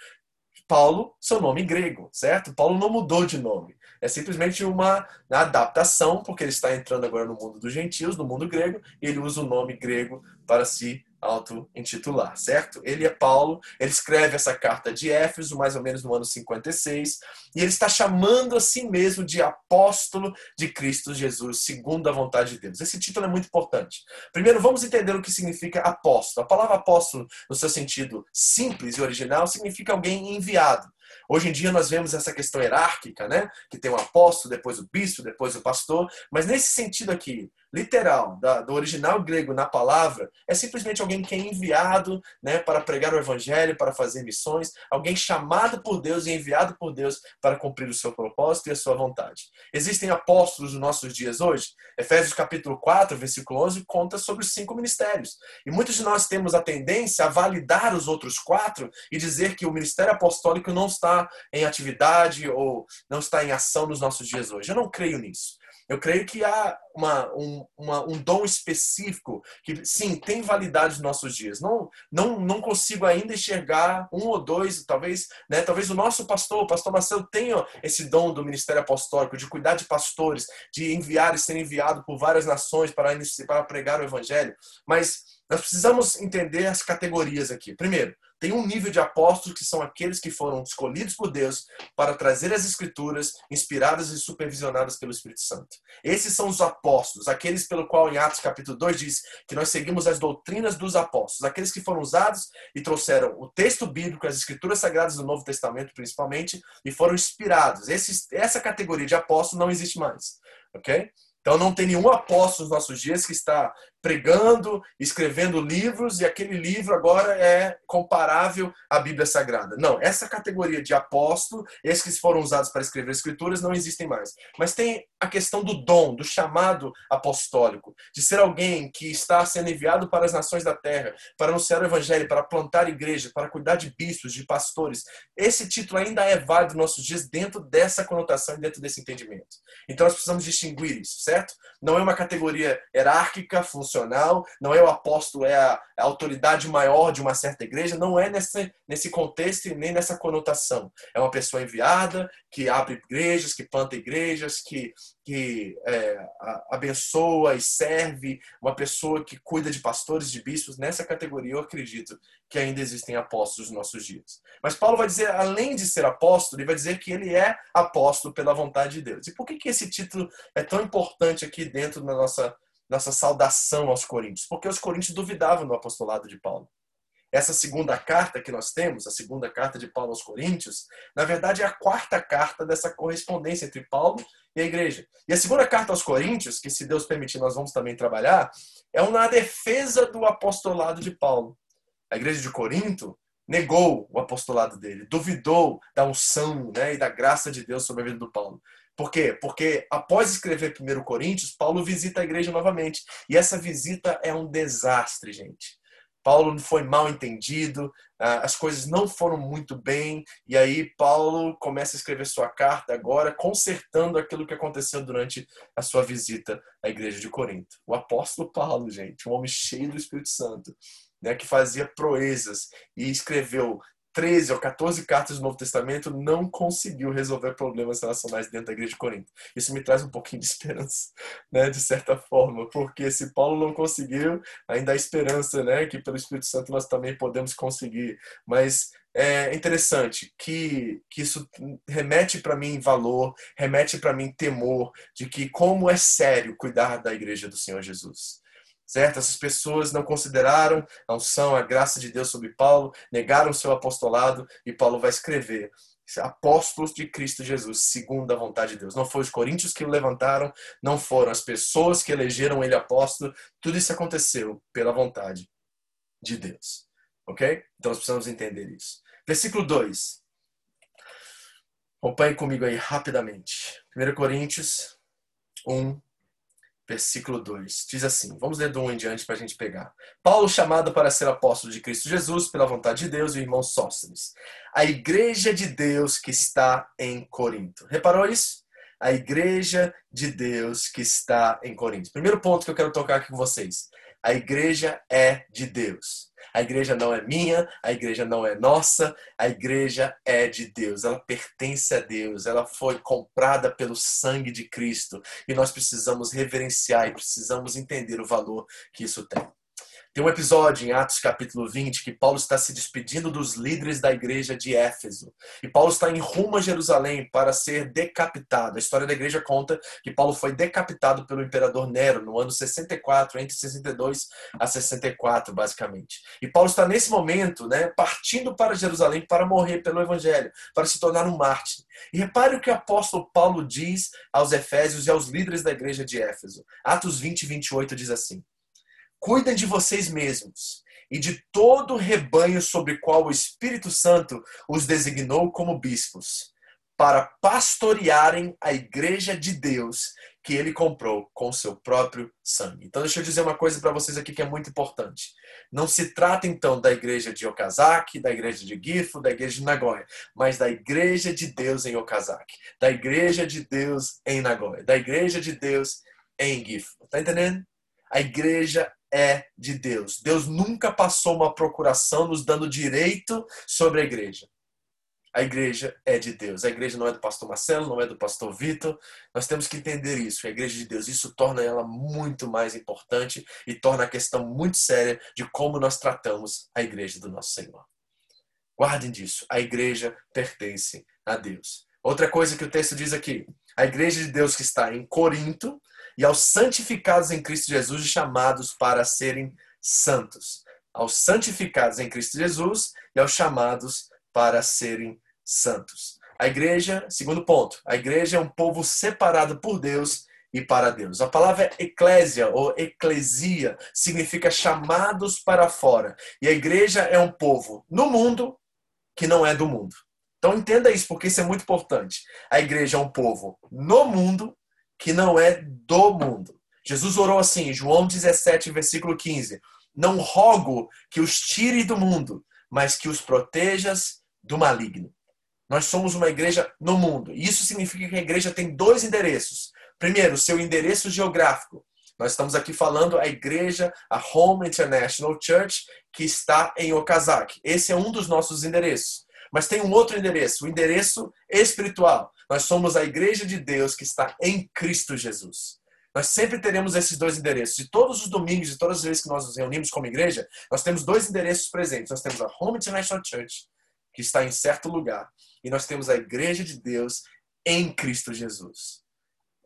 Paulo, seu nome grego, certo? Paulo não mudou de nome. É simplesmente uma adaptação, porque ele está entrando agora no mundo dos gentios, no mundo grego, e ele usa o nome grego para se auto-intitular, certo? Ele é Paulo, ele escreve essa carta de Éfeso, mais ou menos no ano 56, e ele está chamando a si mesmo de apóstolo de Cristo Jesus, segundo a vontade de Deus. Esse título é muito importante. Primeiro, vamos entender o que significa apóstolo. A palavra apóstolo, no seu sentido simples e original, significa alguém enviado. Hoje em dia nós vemos essa questão hierárquica, né? Que tem o apóstolo, depois o bispo, depois o pastor. Mas nesse sentido aqui, literal, da, do original grego na palavra, é simplesmente alguém que é enviado né, para pregar o evangelho, para fazer missões, alguém chamado por Deus e enviado por Deus para cumprir o seu propósito e a sua vontade. Existem apóstolos nos nossos dias hoje. Efésios capítulo 4, versículo 11, conta sobre os cinco ministérios. E muitos de nós temos a tendência a validar os outros quatro e dizer que o ministério apostólico não está em atividade ou não está em ação nos nossos dias hoje. Eu não creio nisso. Eu creio que há uma, um, uma, um dom específico que, sim, tem validade nos nossos dias. Não, não, não consigo ainda enxergar um ou dois, talvez, né, talvez o nosso pastor, o pastor Marcelo, tenha esse dom do ministério apostólico, de cuidar de pastores, de enviar e ser enviado por várias nações para, para pregar o evangelho. Mas nós precisamos entender as categorias aqui. Primeiro, tem um nível de apóstolos que são aqueles que foram escolhidos por Deus para trazer as escrituras inspiradas e supervisionadas pelo Espírito Santo. Esses são os apóstolos, aqueles pelo qual em Atos capítulo 2 diz que nós seguimos as doutrinas dos apóstolos, aqueles que foram usados e trouxeram o texto bíblico, as escrituras sagradas do Novo Testamento principalmente, e foram inspirados. Essa categoria de apóstolo não existe mais, ok? Então não tem nenhum apóstolo nos nossos dias que está pregando, escrevendo livros e aquele livro agora é comparável à Bíblia Sagrada. Não, essa categoria de apóstolo, esses que foram usados para escrever escrituras, não existem mais. Mas tem a questão do dom, do chamado apostólico, de ser alguém que está sendo enviado para as nações da terra, para anunciar o evangelho, para plantar igreja, para cuidar de bispos, de pastores. Esse título ainda é válido nos nossos dias dentro dessa conotação e dentro desse entendimento. Então nós precisamos distinguir isso, certo? Não é uma categoria hierárquica, funcional nacional, não é o apóstolo, é a, a autoridade maior de uma certa igreja, não é nesse, nesse contexto e nem nessa conotação. É uma pessoa enviada que abre igrejas, que planta igrejas, que, que é, abençoa e serve, uma pessoa que cuida de pastores, de bispos. Nessa categoria, eu acredito que ainda existem apóstolos nos nossos dias. Mas Paulo vai dizer, além de ser apóstolo, ele vai dizer que ele é apóstolo pela vontade de Deus. E por que, que esse título é tão importante aqui dentro da nossa nossa saudação aos coríntios, porque os coríntios duvidavam do apostolado de Paulo. Essa segunda carta que nós temos, a segunda carta de Paulo aos Coríntios, na verdade é a quarta carta dessa correspondência entre Paulo e a igreja. E a segunda carta aos Coríntios, que se Deus permitir nós vamos também trabalhar, é uma defesa do apostolado de Paulo. A igreja de Corinto negou o apostolado dele, duvidou da unção né, e da graça de Deus sobre a vida do Paulo. Por quê? Porque após escrever 1 Coríntios, Paulo visita a igreja novamente. E essa visita é um desastre, gente. Paulo foi mal entendido, ah, as coisas não foram muito bem, e aí Paulo começa a escrever sua carta agora, consertando aquilo que aconteceu durante a sua visita à igreja de Corinto. O apóstolo Paulo, gente, um homem cheio do Espírito Santo, né, que fazia proezas e escreveu 13 ou 14 cartas do Novo Testamento não conseguiu resolver problemas relacionais dentro da igreja de Corinto. Isso me traz um pouquinho de esperança, né, de certa forma, porque se Paulo não conseguiu, ainda há esperança, né, que pelo Espírito Santo nós também podemos conseguir. Mas é interessante que, que isso remete para mim valor, remete para mim temor de que como é sério cuidar da igreja do Senhor Jesus. Certo? Essas pessoas não consideraram a unção, a graça de Deus sobre Paulo, negaram seu apostolado e Paulo vai escrever apóstolos de Cristo Jesus, segundo a vontade de Deus. Não foram os coríntios que o levantaram, não foram as pessoas que elegeram ele apóstolo, tudo isso aconteceu pela vontade de Deus. Ok? Então nós precisamos entender isso. Versículo 2. Acompanhe comigo aí rapidamente. 1 Coríntios 1, versículo 2. Diz assim: vamos ler do 1 em diante para a gente pegar. Paulo, chamado para ser apóstolo de Cristo Jesus, pela vontade de Deus, e o irmão Sóstenes. A igreja de Deus que está em Corinto. Reparou isso? A igreja de Deus que está em Corinto. Primeiro ponto que eu quero tocar aqui com vocês. A igreja é de Deus. A igreja não é minha, a igreja não é nossa, a igreja é de Deus. Ela pertence a Deus, ela foi comprada pelo sangue de Cristo e nós precisamos reverenciar e precisamos entender o valor que isso tem. Tem um episódio em Atos capítulo 20 que Paulo está se despedindo dos líderes da igreja de Éfeso. E Paulo está em rumo a Jerusalém para ser decapitado. A história da igreja conta que Paulo foi decapitado pelo imperador Nero no ano 64, entre 62 a 64, basicamente. E Paulo está nesse momento, né, partindo para Jerusalém para morrer pelo evangelho, para se tornar um mártir. E repare o que o apóstolo Paulo diz aos Efésios e aos líderes da igreja de Éfeso. Atos 20, 28 diz assim: Cuidem de vocês mesmos e de todo o rebanho sobre qual o Espírito Santo os designou como bispos, para pastorearem a igreja de Deus que ele comprou com seu próprio sangue. Então deixa eu dizer uma coisa para vocês aqui que é muito importante. Não se trata então da igreja de Okazaki, da igreja de Gifu, da igreja de Nagoya, mas da igreja de Deus em Okazaki, da igreja de Deus em Nagoya, da igreja de Deus em Gifu. Tá entendendo? A igreja é de Deus. Deus nunca passou uma procuração nos dando direito sobre a igreja. A igreja é de Deus. A igreja não é do pastor Marcelo, não é do pastor Vitor. Nós temos que entender isso. A igreja de Deus, isso torna ela muito mais importante e torna a questão muito séria de como nós tratamos a igreja do nosso Senhor. Guardem disso. A igreja pertence a Deus. Outra coisa que o texto diz aqui: a igreja de Deus que está em Corinto e aos santificados em Cristo Jesus e chamados para serem santos. Aos santificados em Cristo Jesus e aos chamados para serem santos. A igreja, segundo ponto, a igreja é um povo separado por Deus e para Deus. A palavra eclésia ou eclesia significa chamados para fora. E a igreja é um povo no mundo que não é do mundo. Então entenda isso, porque isso é muito importante. A igreja é um povo no mundo que não é do mundo. Jesus orou assim, João 17, versículo 15: Não rogo que os tire do mundo, mas que os protejas do maligno. Nós somos uma igreja no mundo. E isso significa que a igreja tem dois endereços. Primeiro, seu endereço geográfico. Nós estamos aqui falando a igreja, a Home International Church, que está em Okazaki. Esse é um dos nossos endereços. Mas tem um outro endereço, o endereço espiritual. Nós somos a igreja de Deus que está em Cristo Jesus. Nós sempre teremos esses dois endereços. E todos os domingos e todas as vezes que nós nos reunimos como igreja, nós temos dois endereços presentes. Nós temos a Home International Church, que está em certo lugar, e nós temos a igreja de Deus em Cristo Jesus.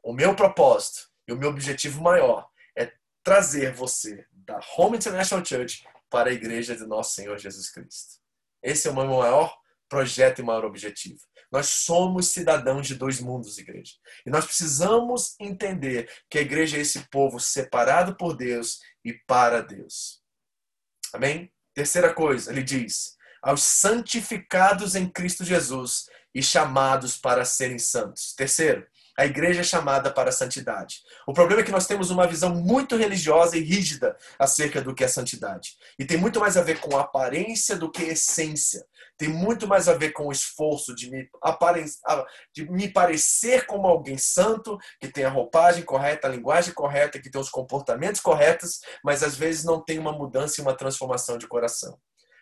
O meu propósito e o meu objetivo maior é trazer você da Home International Church para a igreja de nosso Senhor Jesus Cristo. Esse é o meu maior projeto e maior objetivo. Nós somos cidadãos de dois mundos, igreja. E nós precisamos entender que a igreja é esse povo separado por Deus e para Deus. Amém? Terceira coisa, ele diz: aos santificados em Cristo Jesus e chamados para serem santos. Terceiro, a igreja é chamada para a santidade. O problema é que nós temos uma visão muito religiosa e rígida acerca do que é santidade. E tem muito mais a ver com aparência do que essência. Tem muito mais a ver com o esforço de me, de me parecer como alguém santo, que tem a roupagem correta, a linguagem correta, que tem os comportamentos corretos, mas às vezes não tem uma mudança e uma transformação de coração.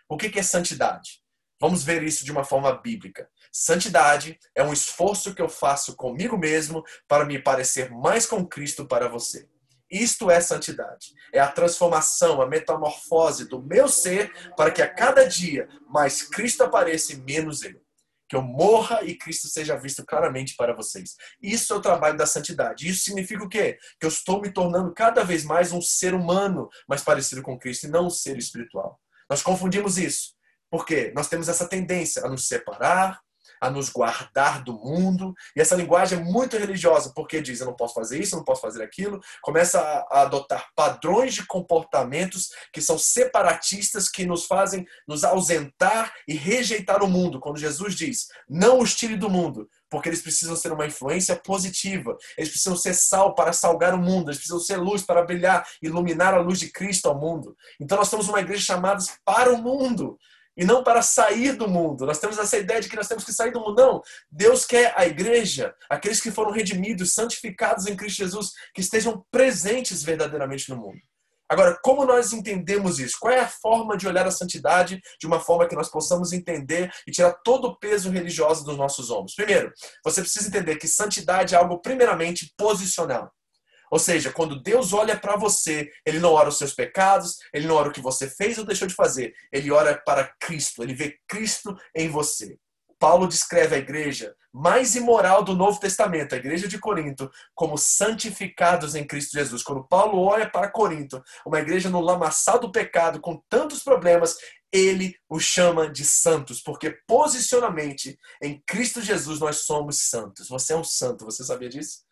O que é santidade? Vamos ver isso de uma forma bíblica. Santidade é um esforço que eu faço comigo mesmo para me parecer mais com Cristo para você. Isto é santidade. É a transformação, a metamorfose do meu ser para que a cada dia mais Cristo apareça e menos eu. que eu morra e Cristo seja visto claramente para vocês. Isso é o trabalho da santidade. Isso significa o quê? Que eu estou me tornando cada vez mais um ser humano mais parecido com Cristo e não um ser espiritual. Nós confundimos isso. Porque nós temos essa tendência a nos separar, a nos guardar do mundo. E essa linguagem é muito religiosa, porque diz: eu não posso fazer isso, eu não posso fazer aquilo. Começa a, adotar padrões de comportamentos que são separatistas, que nos fazem nos ausentar e rejeitar o mundo. Quando Jesus diz: não os tire do mundo, porque eles precisam ser uma influência positiva. Eles precisam ser sal para salgar o mundo. Eles precisam ser luz para brilhar, iluminar a luz de Cristo ao mundo. Então nós temos uma igreja chamada para o mundo e não para sair do mundo. Nós temos essa ideia de que nós temos que sair do mundo. Não. Deus quer a igreja, aqueles que foram redimidos, santificados em Cristo Jesus, que estejam presentes verdadeiramente no mundo. Agora, como nós entendemos isso? Qual é a forma de olhar a santidade de uma forma que nós possamos entender e tirar todo o peso religioso dos nossos ombros? Primeiro, você precisa entender que santidade é algo primeiramente posicional. Ou seja, quando Deus olha para você, ele não olha os seus pecados, ele não olha o que você fez ou deixou de fazer. Ele olha para Cristo, ele vê Cristo em você. Paulo descreve a igreja mais imoral do Novo Testamento, a igreja de Corinto, como santificados em Cristo Jesus. Quando Paulo olha para Corinto, uma igreja no lamaçal do pecado, com tantos problemas, ele o chama de santos, porque posicionalmente em Cristo Jesus nós somos santos. Você é um santo, você sabia disso?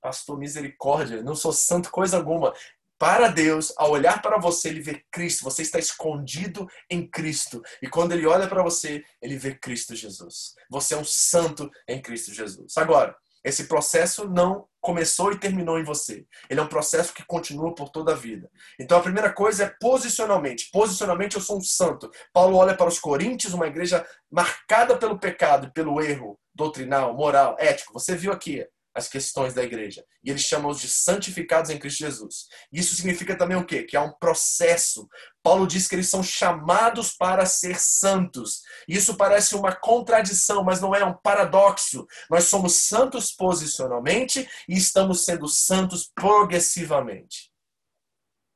Pastor misericórdia, não sou santo coisa alguma. Para Deus, ao olhar para você, ele vê Cristo. Você está escondido em Cristo. E quando ele olha para você, ele vê Cristo Jesus. Você é um santo em Cristo Jesus. Agora, esse processo não começou e terminou em você. Ele é um processo que continua por toda a vida. Então a primeira coisa é posicionalmente. Posicionalmente eu sou um santo. Paulo olha para os coríntios, uma igreja marcada pelo pecado, pelo erro doutrinal, moral, ético. Você viu aqui as questões da igreja. E eles chamam-os de santificados em Cristo Jesus. Isso significa também o quê? Que há um processo. Paulo diz que eles são chamados para ser santos. Isso parece uma contradição, mas não é um paradoxo. Nós somos santos posicionalmente e estamos sendo santos progressivamente.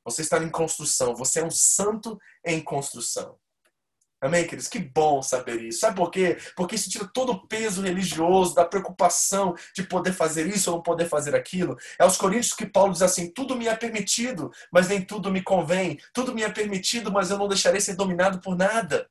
Você está em construção, você é um santo em construção. Amém, queridos? Que bom saber isso. Sabe por quê? Porque isso tira todo o peso religioso, da preocupação de poder fazer isso ou não poder fazer aquilo. É aos Coríntios que Paulo diz assim: tudo me é permitido, mas nem tudo me convém. Tudo me é permitido, mas eu não deixarei ser dominado por nada.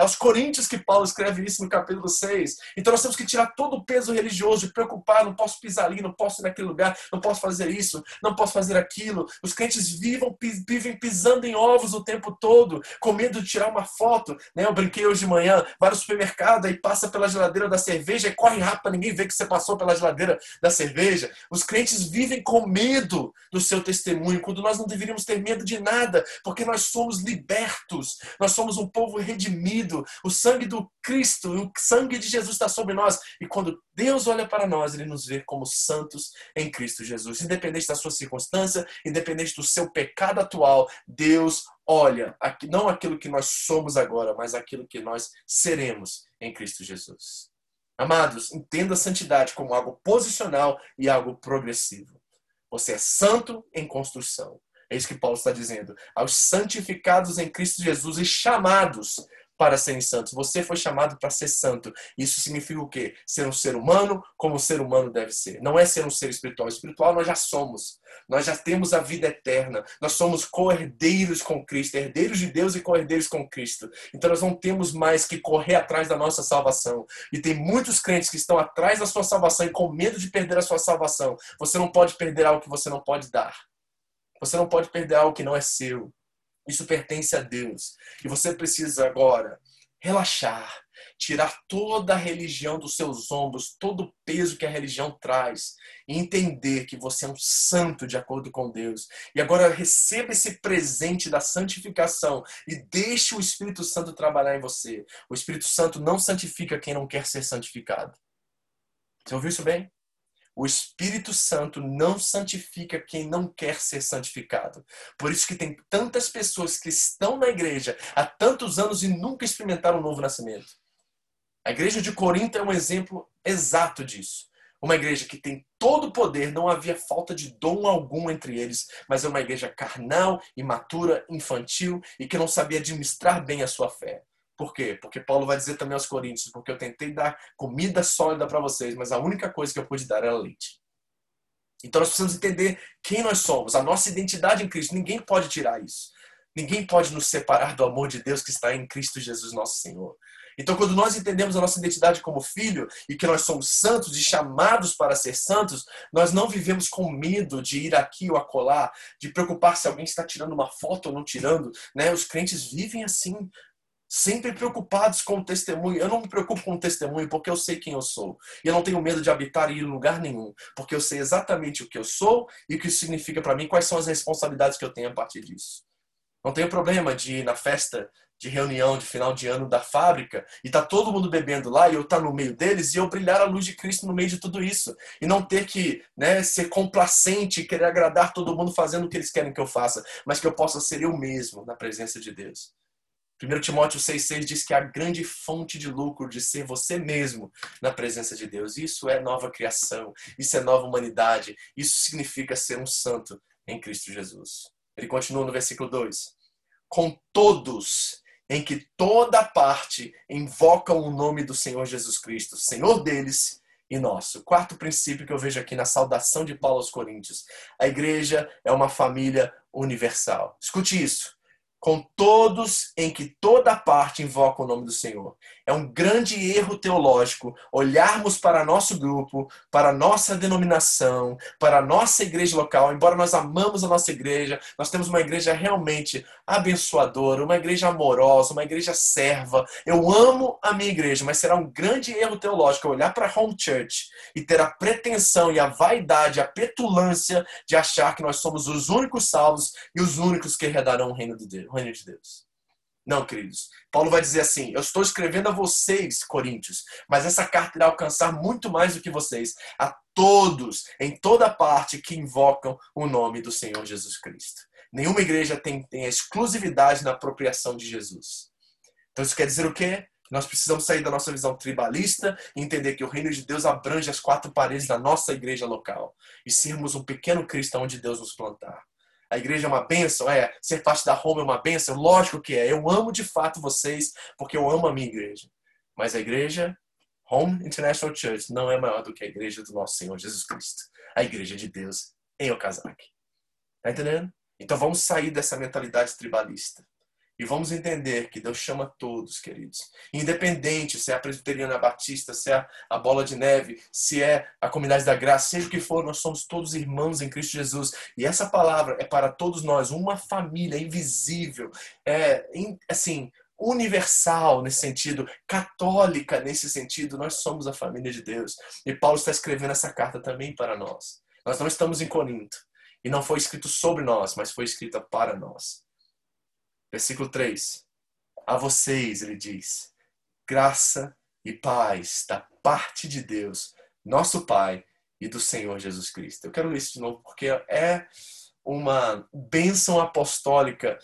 É aos Coríntios que Paulo escreve isso no capítulo 6. Então nós temos que tirar todo o peso religioso de preocupar, não posso pisar ali, não posso ir naquele lugar, não posso fazer isso, não posso fazer aquilo. Os crentes vivam, vivem pisando em ovos o tempo todo, com medo de tirar uma foto. Né? Eu brinquei hoje de manhã, vai no supermercado e passa pela geladeira da cerveja e corre rápido para ninguém ver que você passou pela geladeira da cerveja. Os crentes vivem com medo do seu testemunho, quando nós não deveríamos ter medo de nada, porque nós somos libertos, nós somos um povo redimido o sangue do Cristo, o sangue de Jesus está sobre nós. E quando Deus olha para nós, Ele nos vê como santos em Cristo Jesus. Independente da sua circunstância, independente do seu pecado atual, Deus olha não aquilo que nós somos agora, mas aquilo que nós seremos em Cristo Jesus. Amados, entenda a santidade como algo posicional e algo progressivo. Você é santo em construção. É isso que Paulo está dizendo. Aos santificados em Cristo Jesus e chamados para serem santos. Você foi chamado para ser santo. Isso significa o quê? Ser um ser humano como um ser humano deve ser. Não é ser um ser espiritual. Espiritual nós já somos. Nós já temos a vida eterna. Nós somos co-herdeiros com Cristo, herdeiros de Deus e co-herdeiros com Cristo. Então nós não temos mais que correr atrás da nossa salvação. E tem muitos crentes que estão atrás da sua salvação e com medo de perder a sua salvação. Você não pode perder algo que você não pode dar. Você não pode perder algo que não é seu. Isso pertence a Deus. E você precisa agora relaxar, tirar toda a religião dos seus ombros, todo o peso que a religião traz, e entender que você é um santo de acordo com Deus. E agora receba esse presente da santificação e deixe o Espírito Santo trabalhar em você. O Espírito Santo não santifica quem não quer ser santificado. Você ouviu isso bem? O Espírito Santo não santifica quem não quer ser santificado. Por isso que tem tantas pessoas que estão na igreja há tantos anos e nunca experimentaram o um novo nascimento. A igreja de Corinto é um exemplo exato disso. Uma igreja que tem todo o poder, não havia falta de dom algum entre eles, mas é uma igreja carnal, imatura, infantil e que não sabia administrar bem a sua fé. Por quê? Porque Paulo vai dizer também aos Coríntios, porque eu tentei dar comida sólida para vocês, mas a única coisa que eu pude dar era leite. Então nós precisamos entender quem nós somos, a nossa identidade em Cristo. Ninguém pode tirar isso. Ninguém pode nos separar do amor de Deus que está em Cristo Jesus, nosso Senhor. Então, quando nós entendemos a nossa identidade como filho e que nós somos santos e chamados para ser santos, nós não vivemos com medo de ir aqui ou acolá, de preocupar se alguém está tirando uma foto ou não tirando. Né? Os crentes vivem assim, sempre preocupados com o testemunho. Eu não me preocupo com o testemunho porque eu sei quem eu sou. E eu não tenho medo de habitar e ir em lugar nenhum, porque eu sei exatamente o que eu sou e o que isso significa para mim, quais são as responsabilidades que eu tenho a partir disso. Não tenho problema de ir na festa de reunião de final de ano da fábrica e tá todo mundo bebendo lá e eu tá no meio deles e eu brilhar a luz de Cristo no meio de tudo isso e não ter que né, ser complacente querer agradar todo mundo fazendo o que eles querem que eu faça, mas que eu possa ser eu mesmo na presença de Deus. 1 Timóteo 6,6 diz que a grande fonte de lucro de ser você mesmo na presença de Deus. Isso é nova criação, isso é nova humanidade, isso significa ser um santo em Cristo Jesus. Ele continua no versículo 2: Com todos em que toda parte invocam o nome do Senhor Jesus Cristo, Senhor deles e nosso. Quarto princípio que eu vejo aqui na saudação de Paulo aos Coríntios: a igreja é uma família universal. Escute isso com todos em que toda parte invoca o nome do Senhor. É um grande erro teológico olharmos para nosso grupo, para nossa denominação, para nossa igreja local. Embora nós amamos a nossa igreja, nós temos uma igreja realmente abençoadora, uma igreja amorosa, uma igreja serva. Eu amo a minha igreja, mas será um grande erro teológico olhar para a home church e ter a pretensão e a vaidade, a petulância de achar que nós somos os únicos salvos e os únicos que herdarão o reino de Deus Não, queridos. Paulo vai dizer assim: Eu estou escrevendo a vocês, Coríntios, mas essa carta irá alcançar muito mais do que vocês, a todos, em toda parte, que invocam o nome do Senhor Jesus Cristo. Nenhuma igreja tem, tem exclusividade na apropriação de Jesus. Então, isso quer dizer o quê? Nós precisamos sair da nossa visão tribalista e entender que o reino de Deus abrange as quatro paredes da nossa igreja local e sermos um pequeno Cristo onde Deus nos plantar. A igreja é uma bênção? É. Ser parte da Roma é uma bênção? Lógico que é. Eu amo de fato vocês porque eu amo a minha igreja. Mas a igreja, Home International Church, não é maior do que a igreja do nosso Senhor Jesus Cristo. A igreja de Deus em Okazaki. Tá entendendo? Então vamos sair dessa mentalidade tribalista. E vamos entender que Deus chama todos, queridos. Independente se é a presbiteriana batista, se é a bola de neve, se é a comunidade da graça, seja o que for, nós somos todos irmãos em Cristo Jesus. E essa palavra é para todos nós, uma família invisível, é assim, universal nesse sentido, católica nesse sentido, nós somos a família de Deus. E Paulo está escrevendo essa carta também para nós. Nós não estamos em Corinto. E não foi escrito sobre nós, mas foi escrita para nós. Versículo 3. A vocês, ele diz, graça e paz da parte de Deus, nosso Pai e do Senhor Jesus Cristo. Eu quero ler isso de novo porque é uma bênção apostólica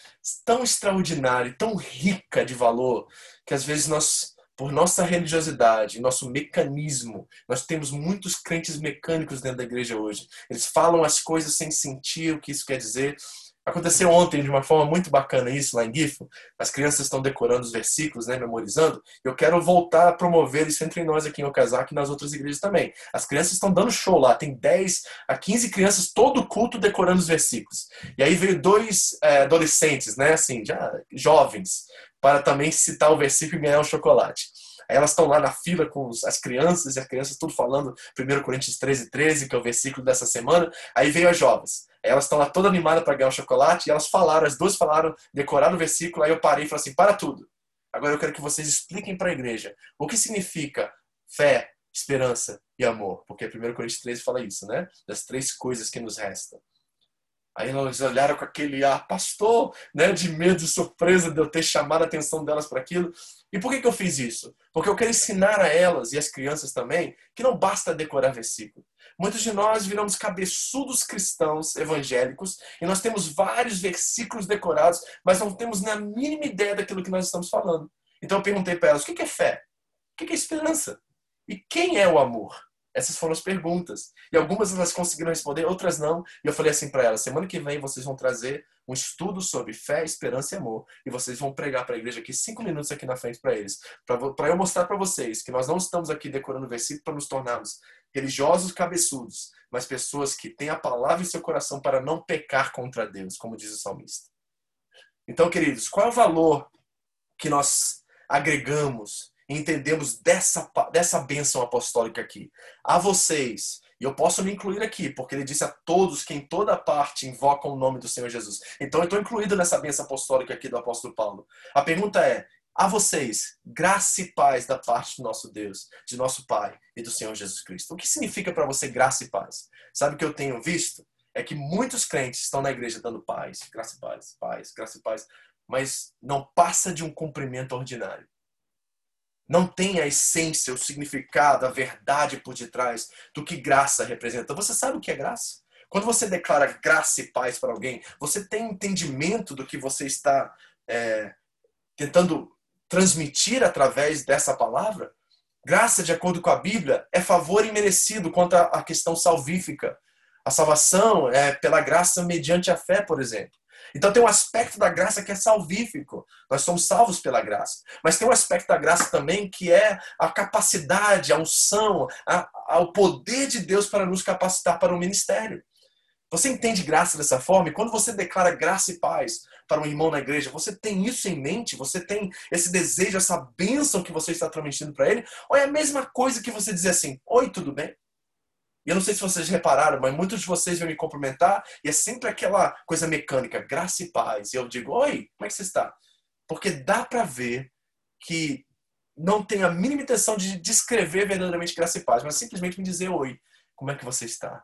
tão extraordinária, tão rica de valor, que às vezes nós, por nossa religiosidade, nosso mecanismo, nós temos muitos crentes mecânicos dentro da igreja hoje. Eles falam as coisas sem sentir o que isso quer dizer Aconteceu ontem de uma forma muito bacana isso lá em Gifo. As crianças estão decorando os versículos, né, memorizando. Eu quero voltar a promover isso entre nós aqui em Okazaki e nas outras igrejas também. As crianças estão dando show lá. Tem 10 a 15 crianças todo culto decorando os versículos. E aí veio dois é, adolescentes, né, assim, já jovens, para também citar o versículo e ganhar um chocolate. Aí elas estão lá na fila com as crianças, e as crianças tudo falando 1 Coríntios 13, 13, que é o versículo dessa semana. Aí veio as jovens. Elas estão lá toda animada para ganhar o chocolate e elas falaram, as duas falaram, decoraram o versículo. Aí eu parei e falei assim: para tudo. Agora eu quero que vocês expliquem para a igreja o que significa fé, esperança e amor. Porque 1 Coríntios 13 fala isso, né? Das três coisas que nos restam. Aí elas olharam com aquele ar, pastor, né, de medo e surpresa de eu ter chamado a atenção delas para aquilo. E por que, que eu fiz isso? Porque eu quero ensinar a elas e as crianças também que não basta decorar versículo. Muitos de nós viramos cabeçudos cristãos evangélicos e nós temos vários versículos decorados, mas não temos nem a mínima ideia daquilo que nós estamos falando. Então eu perguntei para elas: o que é fé? O que é esperança? E quem é o amor? Essas foram as perguntas. E algumas elas conseguiram responder, outras não. E eu falei assim para elas: semana que vem vocês vão trazer um estudo sobre fé, esperança e amor. E vocês vão pregar para a igreja aqui cinco minutos aqui na frente para eles. Para eu mostrar para vocês que nós não estamos aqui decorando versículo para nos tornarmos religiosos cabeçudos, mas pessoas que têm a palavra em seu coração para não pecar contra Deus, como diz o salmista. Então, queridos, qual é o valor que nós agregamos entendemos dessa, dessa bênção apostólica aqui? A vocês, e eu posso me incluir aqui, porque ele disse a todos que em toda parte invocam o nome do Senhor Jesus. Então eu estou incluído nessa bênção apostólica aqui do apóstolo Paulo. A pergunta é: a vocês, graça e paz da parte do nosso Deus, de nosso Pai e do Senhor Jesus Cristo. O que significa para você graça e paz? Sabe o que eu tenho visto? É que muitos crentes estão na igreja dando paz, graça e paz, paz, graça e paz, mas não passa de um cumprimento ordinário não tem a essência, o significado, a verdade por detrás do que graça representa. Você sabe o que é graça? Quando você declara graça e paz para alguém, você tem entendimento do que você está é, tentando transmitir através dessa palavra? Graça, de acordo com a Bíblia, é favor imerecido quanto à questão salvífica. A salvação é pela graça mediante a fé, por exemplo. Então tem um aspecto da graça que é salvífico. Nós somos salvos pela graça. Mas tem um aspecto da graça também que é a capacidade, a unção, a, a, o poder de Deus para nos capacitar para o ministério. Você entende graça dessa forma? E quando você declara graça e paz para um irmão na igreja, você tem isso em mente? Você tem esse desejo, essa bênção que você está transmitindo para ele? Ou é a mesma coisa que você dizer assim: Oi, tudo bem? E eu não sei se vocês repararam, mas muitos de vocês vêm me cumprimentar e é sempre aquela coisa mecânica, graça e paz. E eu digo, oi, como é que você está? Porque dá para ver que não tem a mínima intenção de descrever verdadeiramente graça e paz, mas simplesmente me dizer oi, como é que você está?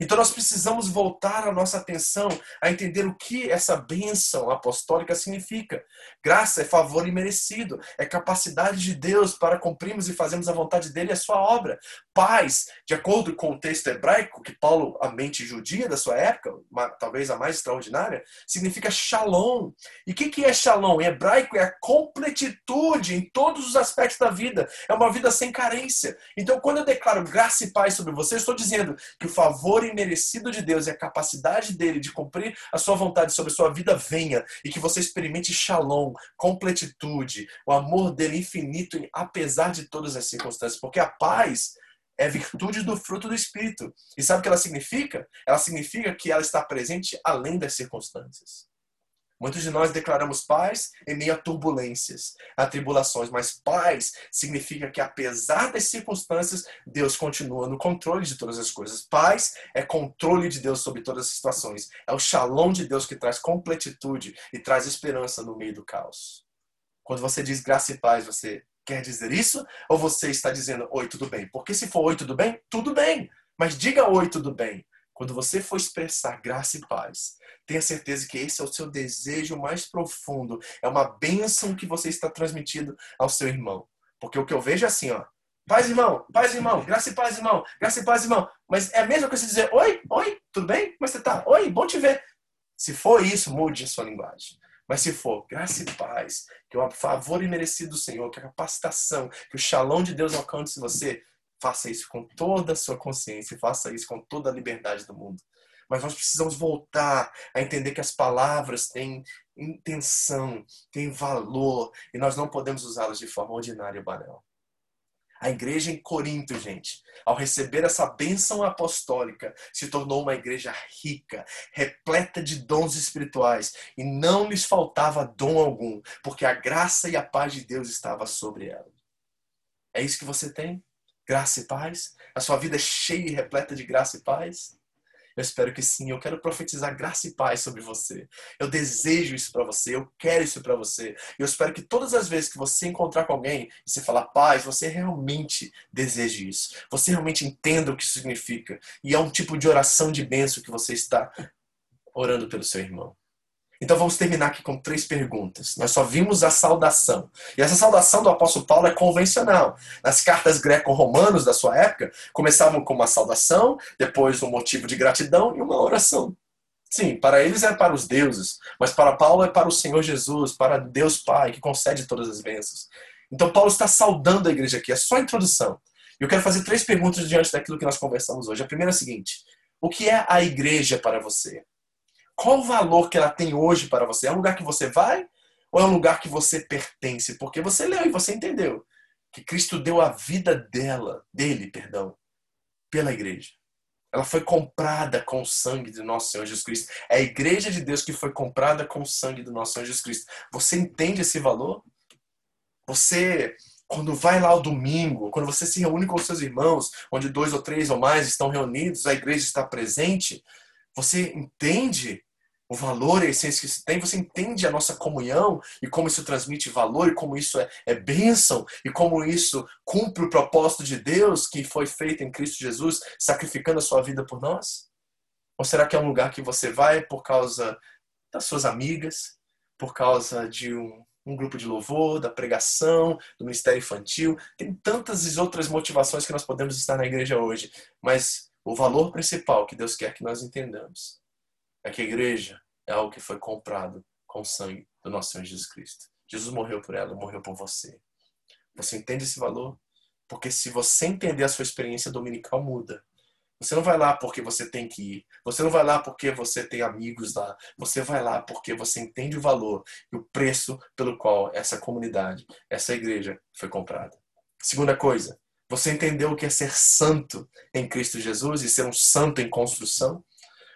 Então nós precisamos voltar a nossa atenção a entender o que essa bênção apostólica significa. Graça é favor imerecido, é capacidade de Deus para cumprirmos e fazermos a vontade dele e a sua obra. Paz, de acordo com o texto hebraico, que Paulo, a mente judia da sua época, talvez a mais extraordinária, significa shalom. E o que, que é shalom? Em hebraico é a completitude em todos os aspectos da vida. É uma vida sem carência. Então quando eu declaro graça e paz sobre você, estou dizendo que o favor favor imerecido de Deus e a capacidade dele de cumprir a sua vontade sobre a sua vida venha e que você experimente shalom, completitude, o amor dele infinito, apesar de todas as circunstâncias. Porque a paz é virtude do fruto do Espírito. E sabe o que ela significa? Ela significa que ela está presente além das circunstâncias. Muitos de nós declaramos paz em meio a turbulências, a tribulações, mas paz significa que apesar das circunstâncias, Deus continua no controle de todas as coisas. Paz é controle de Deus sobre todas as situações. É o shalom de Deus que traz completitude e traz esperança no meio do caos. Quando você diz graça e paz, você quer dizer isso? Ou você está dizendo oi, tudo bem? Porque se for oi, tudo bem, tudo bem. Mas diga oi, tudo bem. Quando você for expressar graça e paz, tenha certeza que esse é o seu desejo mais profundo. É uma bênção que você está transmitindo ao seu irmão. Porque o que eu vejo é assim, ó. Paz, irmão, paz, irmão, graça e paz, irmão, graça e paz, irmão. Mas é a mesma coisa dizer, oi, oi, tudo bem? Como você tá? Oi, bom te ver. Se for isso, mude a sua linguagem. Mas se for graça e paz, que é o favor imerecido do Senhor, que é a capacitação, que o shalom de Deus alcance você, Faça isso com toda a sua consciência, faça isso com toda a liberdade do mundo. Mas nós precisamos voltar a entender que as palavras têm intenção, têm valor, e nós não podemos usá-las de forma ordinária e banal. A igreja em Corinto, gente, ao receber essa bênção apostólica, se tornou uma igreja rica, repleta de dons espirituais, e não lhes faltava dom algum, porque a graça e a paz de Deus estava sobre ela. É isso que você tem? Graça e paz? A sua vida é cheia e repleta de graça e paz? Eu espero que sim. Eu quero profetizar graça e paz sobre você. Eu desejo isso para você. Eu quero isso para você. Eu espero que todas as vezes que você encontrar com alguém e você falar paz, você realmente deseje isso. Você realmente entenda o que isso significa. E é um tipo de oração de bênção que você está orando pelo seu irmão. Então vamos terminar aqui com três perguntas. Nós só vimos a saudação. E essa saudação do apóstolo Paulo é convencional. Nas cartas greco-romanos da sua época, começavam com uma saudação, depois um motivo de gratidão e uma oração. Sim, para eles é para os deuses, mas para Paulo é para o Senhor Jesus, para Deus Pai, que concede todas as bênçãos. Então Paulo está saudando a igreja aqui, é só a introdução. Eu quero fazer três perguntas diante daquilo que nós conversamos hoje. A primeira é a seguinte: o que é a igreja para você? Qual o valor que ela tem hoje para você? É um lugar que você vai ou é um lugar que você pertence? Porque você leu e você entendeu que Cristo deu a vida dela, dele, perdão, pela igreja. Ela foi comprada com o sangue de nosso Senhor Jesus Cristo. É a igreja de Deus que foi comprada com o sangue do nosso Senhor Jesus Cristo. Você entende esse valor? Você, quando vai lá ao domingo, quando você se reúne com seus irmãos, onde dois ou três ou mais estão reunidos, a igreja está presente, você entende o valor e a essência que isso tem, você entende a nossa comunhão e como isso transmite valor e como isso é, é bênção e como isso cumpre o propósito de Deus que foi feito em Cristo Jesus, sacrificando a sua vida por nós? Ou será que é um lugar que você vai por causa das suas amigas, por causa de um, um grupo de louvor, da pregação, do ministério infantil? Tem tantas outras motivações que nós podemos estar na igreja hoje, mas o valor principal que Deus quer que nós entendamos é que a igreja é algo que foi comprado com o sangue do nosso Senhor Jesus Cristo. Jesus morreu por ela, morreu por você. Você entende esse valor? Porque se você entender a sua experiência dominical muda. Você não vai lá porque você tem que ir. Você não vai lá porque você tem amigos lá. Você vai lá porque você entende o valor e o preço pelo qual essa comunidade, essa igreja foi comprada. Segunda coisa, você entendeu o que é ser santo em Cristo Jesus e ser um santo em construção?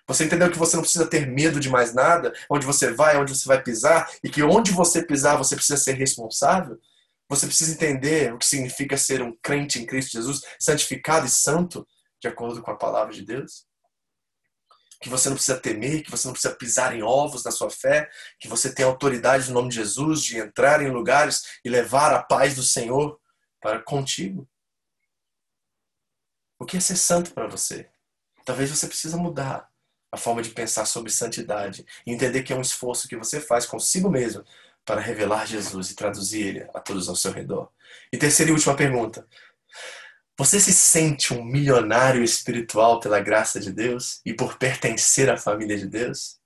Você entendeu que você não precisa ter medo de mais nada, onde você vai, onde você vai pisar, e que onde você pisar você precisa ser responsável? Você precisa entender o que significa ser um crente em Cristo Jesus, santificado e santo, de acordo com a palavra de Deus? Que você não precisa temer, que você não precisa pisar em ovos na sua fé, que você tem autoridade no nome de Jesus de entrar em lugares e levar a paz do Senhor para contigo. O que é ser santo para você? Talvez você precisa mudar a forma de pensar sobre santidade e entender que é um esforço que você faz consigo mesmo para revelar Jesus e traduzir ele a todos ao seu redor. E terceira e última pergunta. Você se sente um milionário espiritual pela graça de Deus e por pertencer à família de Deus?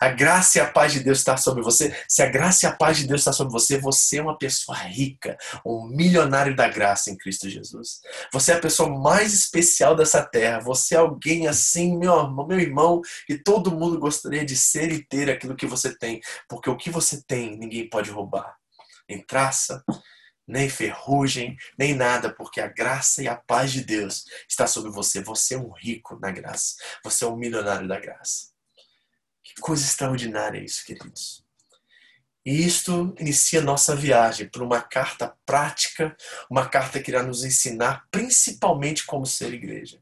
A graça e a paz de Deus está sobre você. Se a graça e a paz de Deus está sobre você, você é uma pessoa rica, um milionário da graça em Cristo Jesus. Você é a pessoa mais especial dessa terra. Você é alguém assim, meu, meu irmão, que todo mundo gostaria de ser e ter aquilo que você tem, porque o que você tem ninguém pode roubar. Nem traça, nem ferrugem, nem nada, porque a graça e a paz de Deus está sobre você. Você é um rico na graça. Você é um milionário da graça. Coisa extraordinária isso, queridos. E isto inicia nossa viagem para uma carta prática, uma carta que irá nos ensinar principalmente como ser igreja.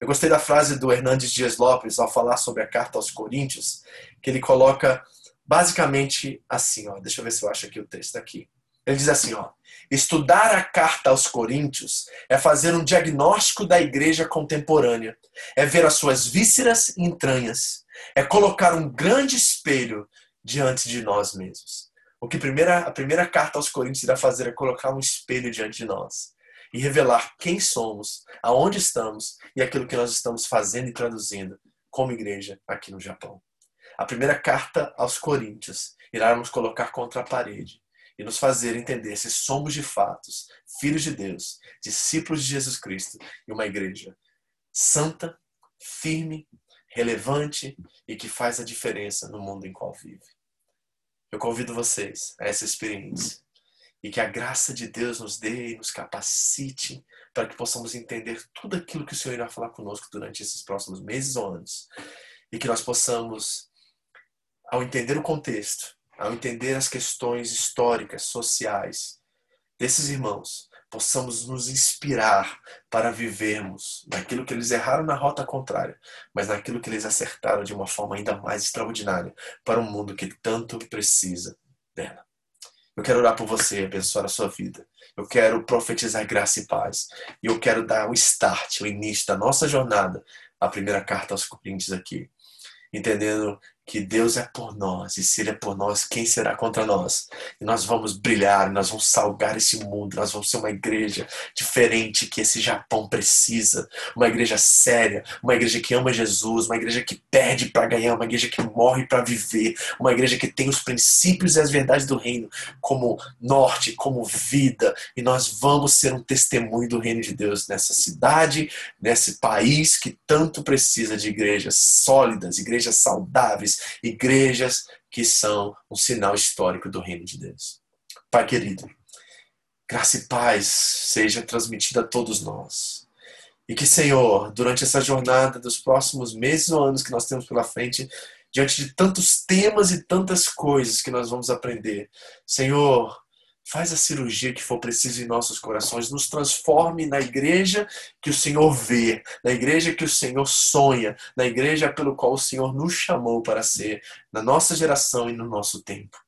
Eu gostei da frase do Hernandes Dias Lopes ao falar sobre a carta aos Coríntios, que ele coloca basicamente assim, ó, deixa eu ver se eu acho aqui o texto aqui. Ele diz assim, ó: Estudar a carta aos Coríntios é fazer um diagnóstico da igreja contemporânea, é ver as suas vísceras e entranhas, é colocar um grande espelho diante de nós mesmos. O que primeira, a primeira carta aos Coríntios irá fazer é colocar um espelho diante de nós e revelar quem somos, aonde estamos e aquilo que nós estamos fazendo e traduzindo como igreja aqui no Japão. A primeira carta aos Coríntios irá nos colocar contra a parede e nos fazer entender se somos de fatos filhos de Deus, discípulos de Jesus Cristo e uma igreja santa, firme relevante e que faz a diferença no mundo em qual vive. Eu convido vocês a essa experiência e que a graça de Deus nos dê e nos capacite para que possamos entender tudo aquilo que o Senhor irá falar conosco durante esses próximos meses ou anos e que nós possamos, ao entender o contexto, ao entender as questões históricas, sociais desses irmãos, possamos nos inspirar para vivermos naquilo que eles erraram na rota contrária, mas naquilo que eles acertaram de uma forma ainda mais extraordinária para um mundo que tanto precisa dela. Eu quero orar por você, abençoar a sua vida. Eu quero profetizar graça e paz. E eu quero dar o start, o início da nossa jornada, a primeira carta aos Coríntios aqui. Entendendo que Deus é por nós, e se Ele é por nós, quem será contra nós? E nós vamos brilhar, nós vamos salgar esse mundo, nós vamos ser uma igreja diferente que esse Japão precisa, uma igreja séria, uma igreja que ama Jesus, uma igreja que perde para ganhar, uma igreja que morre para viver, uma igreja que tem os princípios e as verdades do reino como norte, como vida, e nós vamos ser um testemunho do reino de Deus nessa cidade, nesse país que tanto precisa de igrejas sólidas, igrejas saudáveis, igrejas que são um sinal histórico do reino de Deus. Pai querido, graça e paz seja transmitida a todos nós. E que, Senhor, durante essa jornada dos próximos meses ou anos que nós temos pela frente, diante de tantos temas e tantas coisas que nós vamos aprender, Senhor, Faz a cirurgia que for preciso em nossos corações, nos transforme na igreja que o Senhor vê, na igreja que o Senhor sonha, na igreja pelo qual o Senhor nos chamou para ser, na nossa geração e no nosso tempo.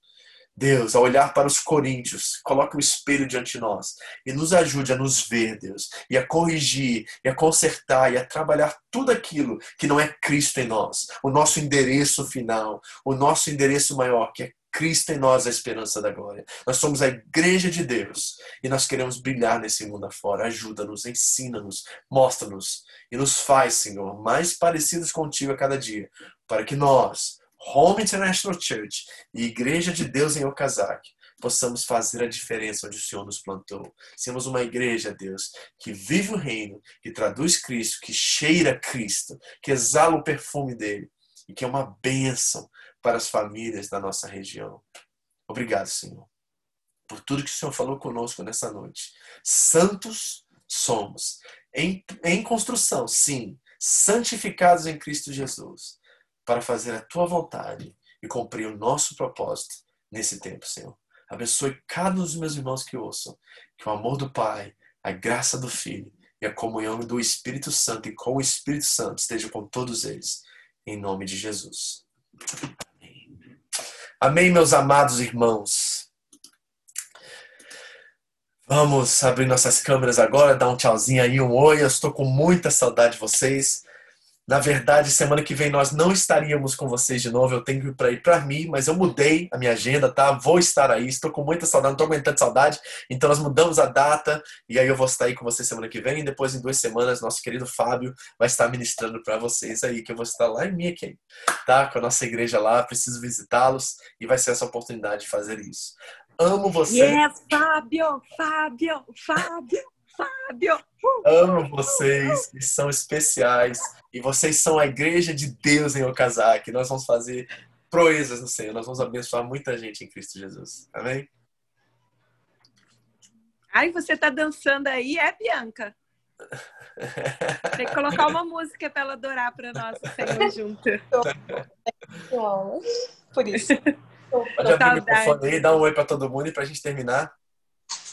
Deus, ao olhar para os coríntios, coloque o espelho diante de nós e nos ajude a nos ver, Deus, e a corrigir, e a consertar, e a trabalhar tudo aquilo que não é Cristo em nós, o nosso endereço final, o nosso endereço maior, que é Cristo em nós, a esperança da glória. Nós somos a igreja de Deus e nós queremos brilhar nesse mundo afora. Ajuda-nos, ensina-nos, mostra-nos e nos faz, Senhor, mais parecidos contigo a cada dia, para que nós, Home International Church e Igreja de Deus em Okazaki, possamos fazer a diferença onde o Senhor nos plantou. Sermos uma igreja, Deus, que vive o reino, que traduz Cristo, que cheira Cristo, que exala o perfume dele e que é uma bênção para as famílias da nossa região. Obrigado, Senhor, por tudo que o Senhor falou conosco nessa noite. Santos somos, em, em construção, sim, santificados em Cristo Jesus, para fazer a tua vontade e cumprir o nosso propósito nesse tempo, Senhor. Abençoe cada um dos meus irmãos que ouçam, que o amor do Pai, a graça do Filho e a comunhão do Espírito Santo e com o Espírito Santo esteja com todos eles, em nome de Jesus. Amém, meus amados irmãos. Vamos abrir nossas câmeras agora, dar um tchauzinho aí, um oi. Eu estou com muita saudade de vocês. Na verdade, semana que vem nós não estaríamos com vocês de novo. Eu tenho para ir para mim, mas eu mudei a minha agenda, tá? Vou estar aí. Estou com muita saudade, não estou aguentando saudade. Então nós mudamos a data e aí eu vou estar aí com vocês semana que vem. E depois, em duas semanas, nosso querido Fábio vai estar ministrando para vocês aí, que eu vou estar lá em Mickey, tá? Com a nossa igreja lá. Preciso visitá-los e vai ser essa oportunidade de fazer isso. Amo você. Yes, Fábio, Fábio, Fábio. Fábio! Amo vocês e são especiais. E vocês são a igreja de Deus em Okazaki. Nós vamos fazer proezas no Senhor. Nós vamos abençoar muita gente em Cristo Jesus. Amém? Ai, você tá dançando aí, é, Bianca? Tem que colocar uma música para ela adorar para nós, Senhor, junto. Por isso. Pode abrir o microfone aí, dá um oi para todo mundo e para a gente terminar.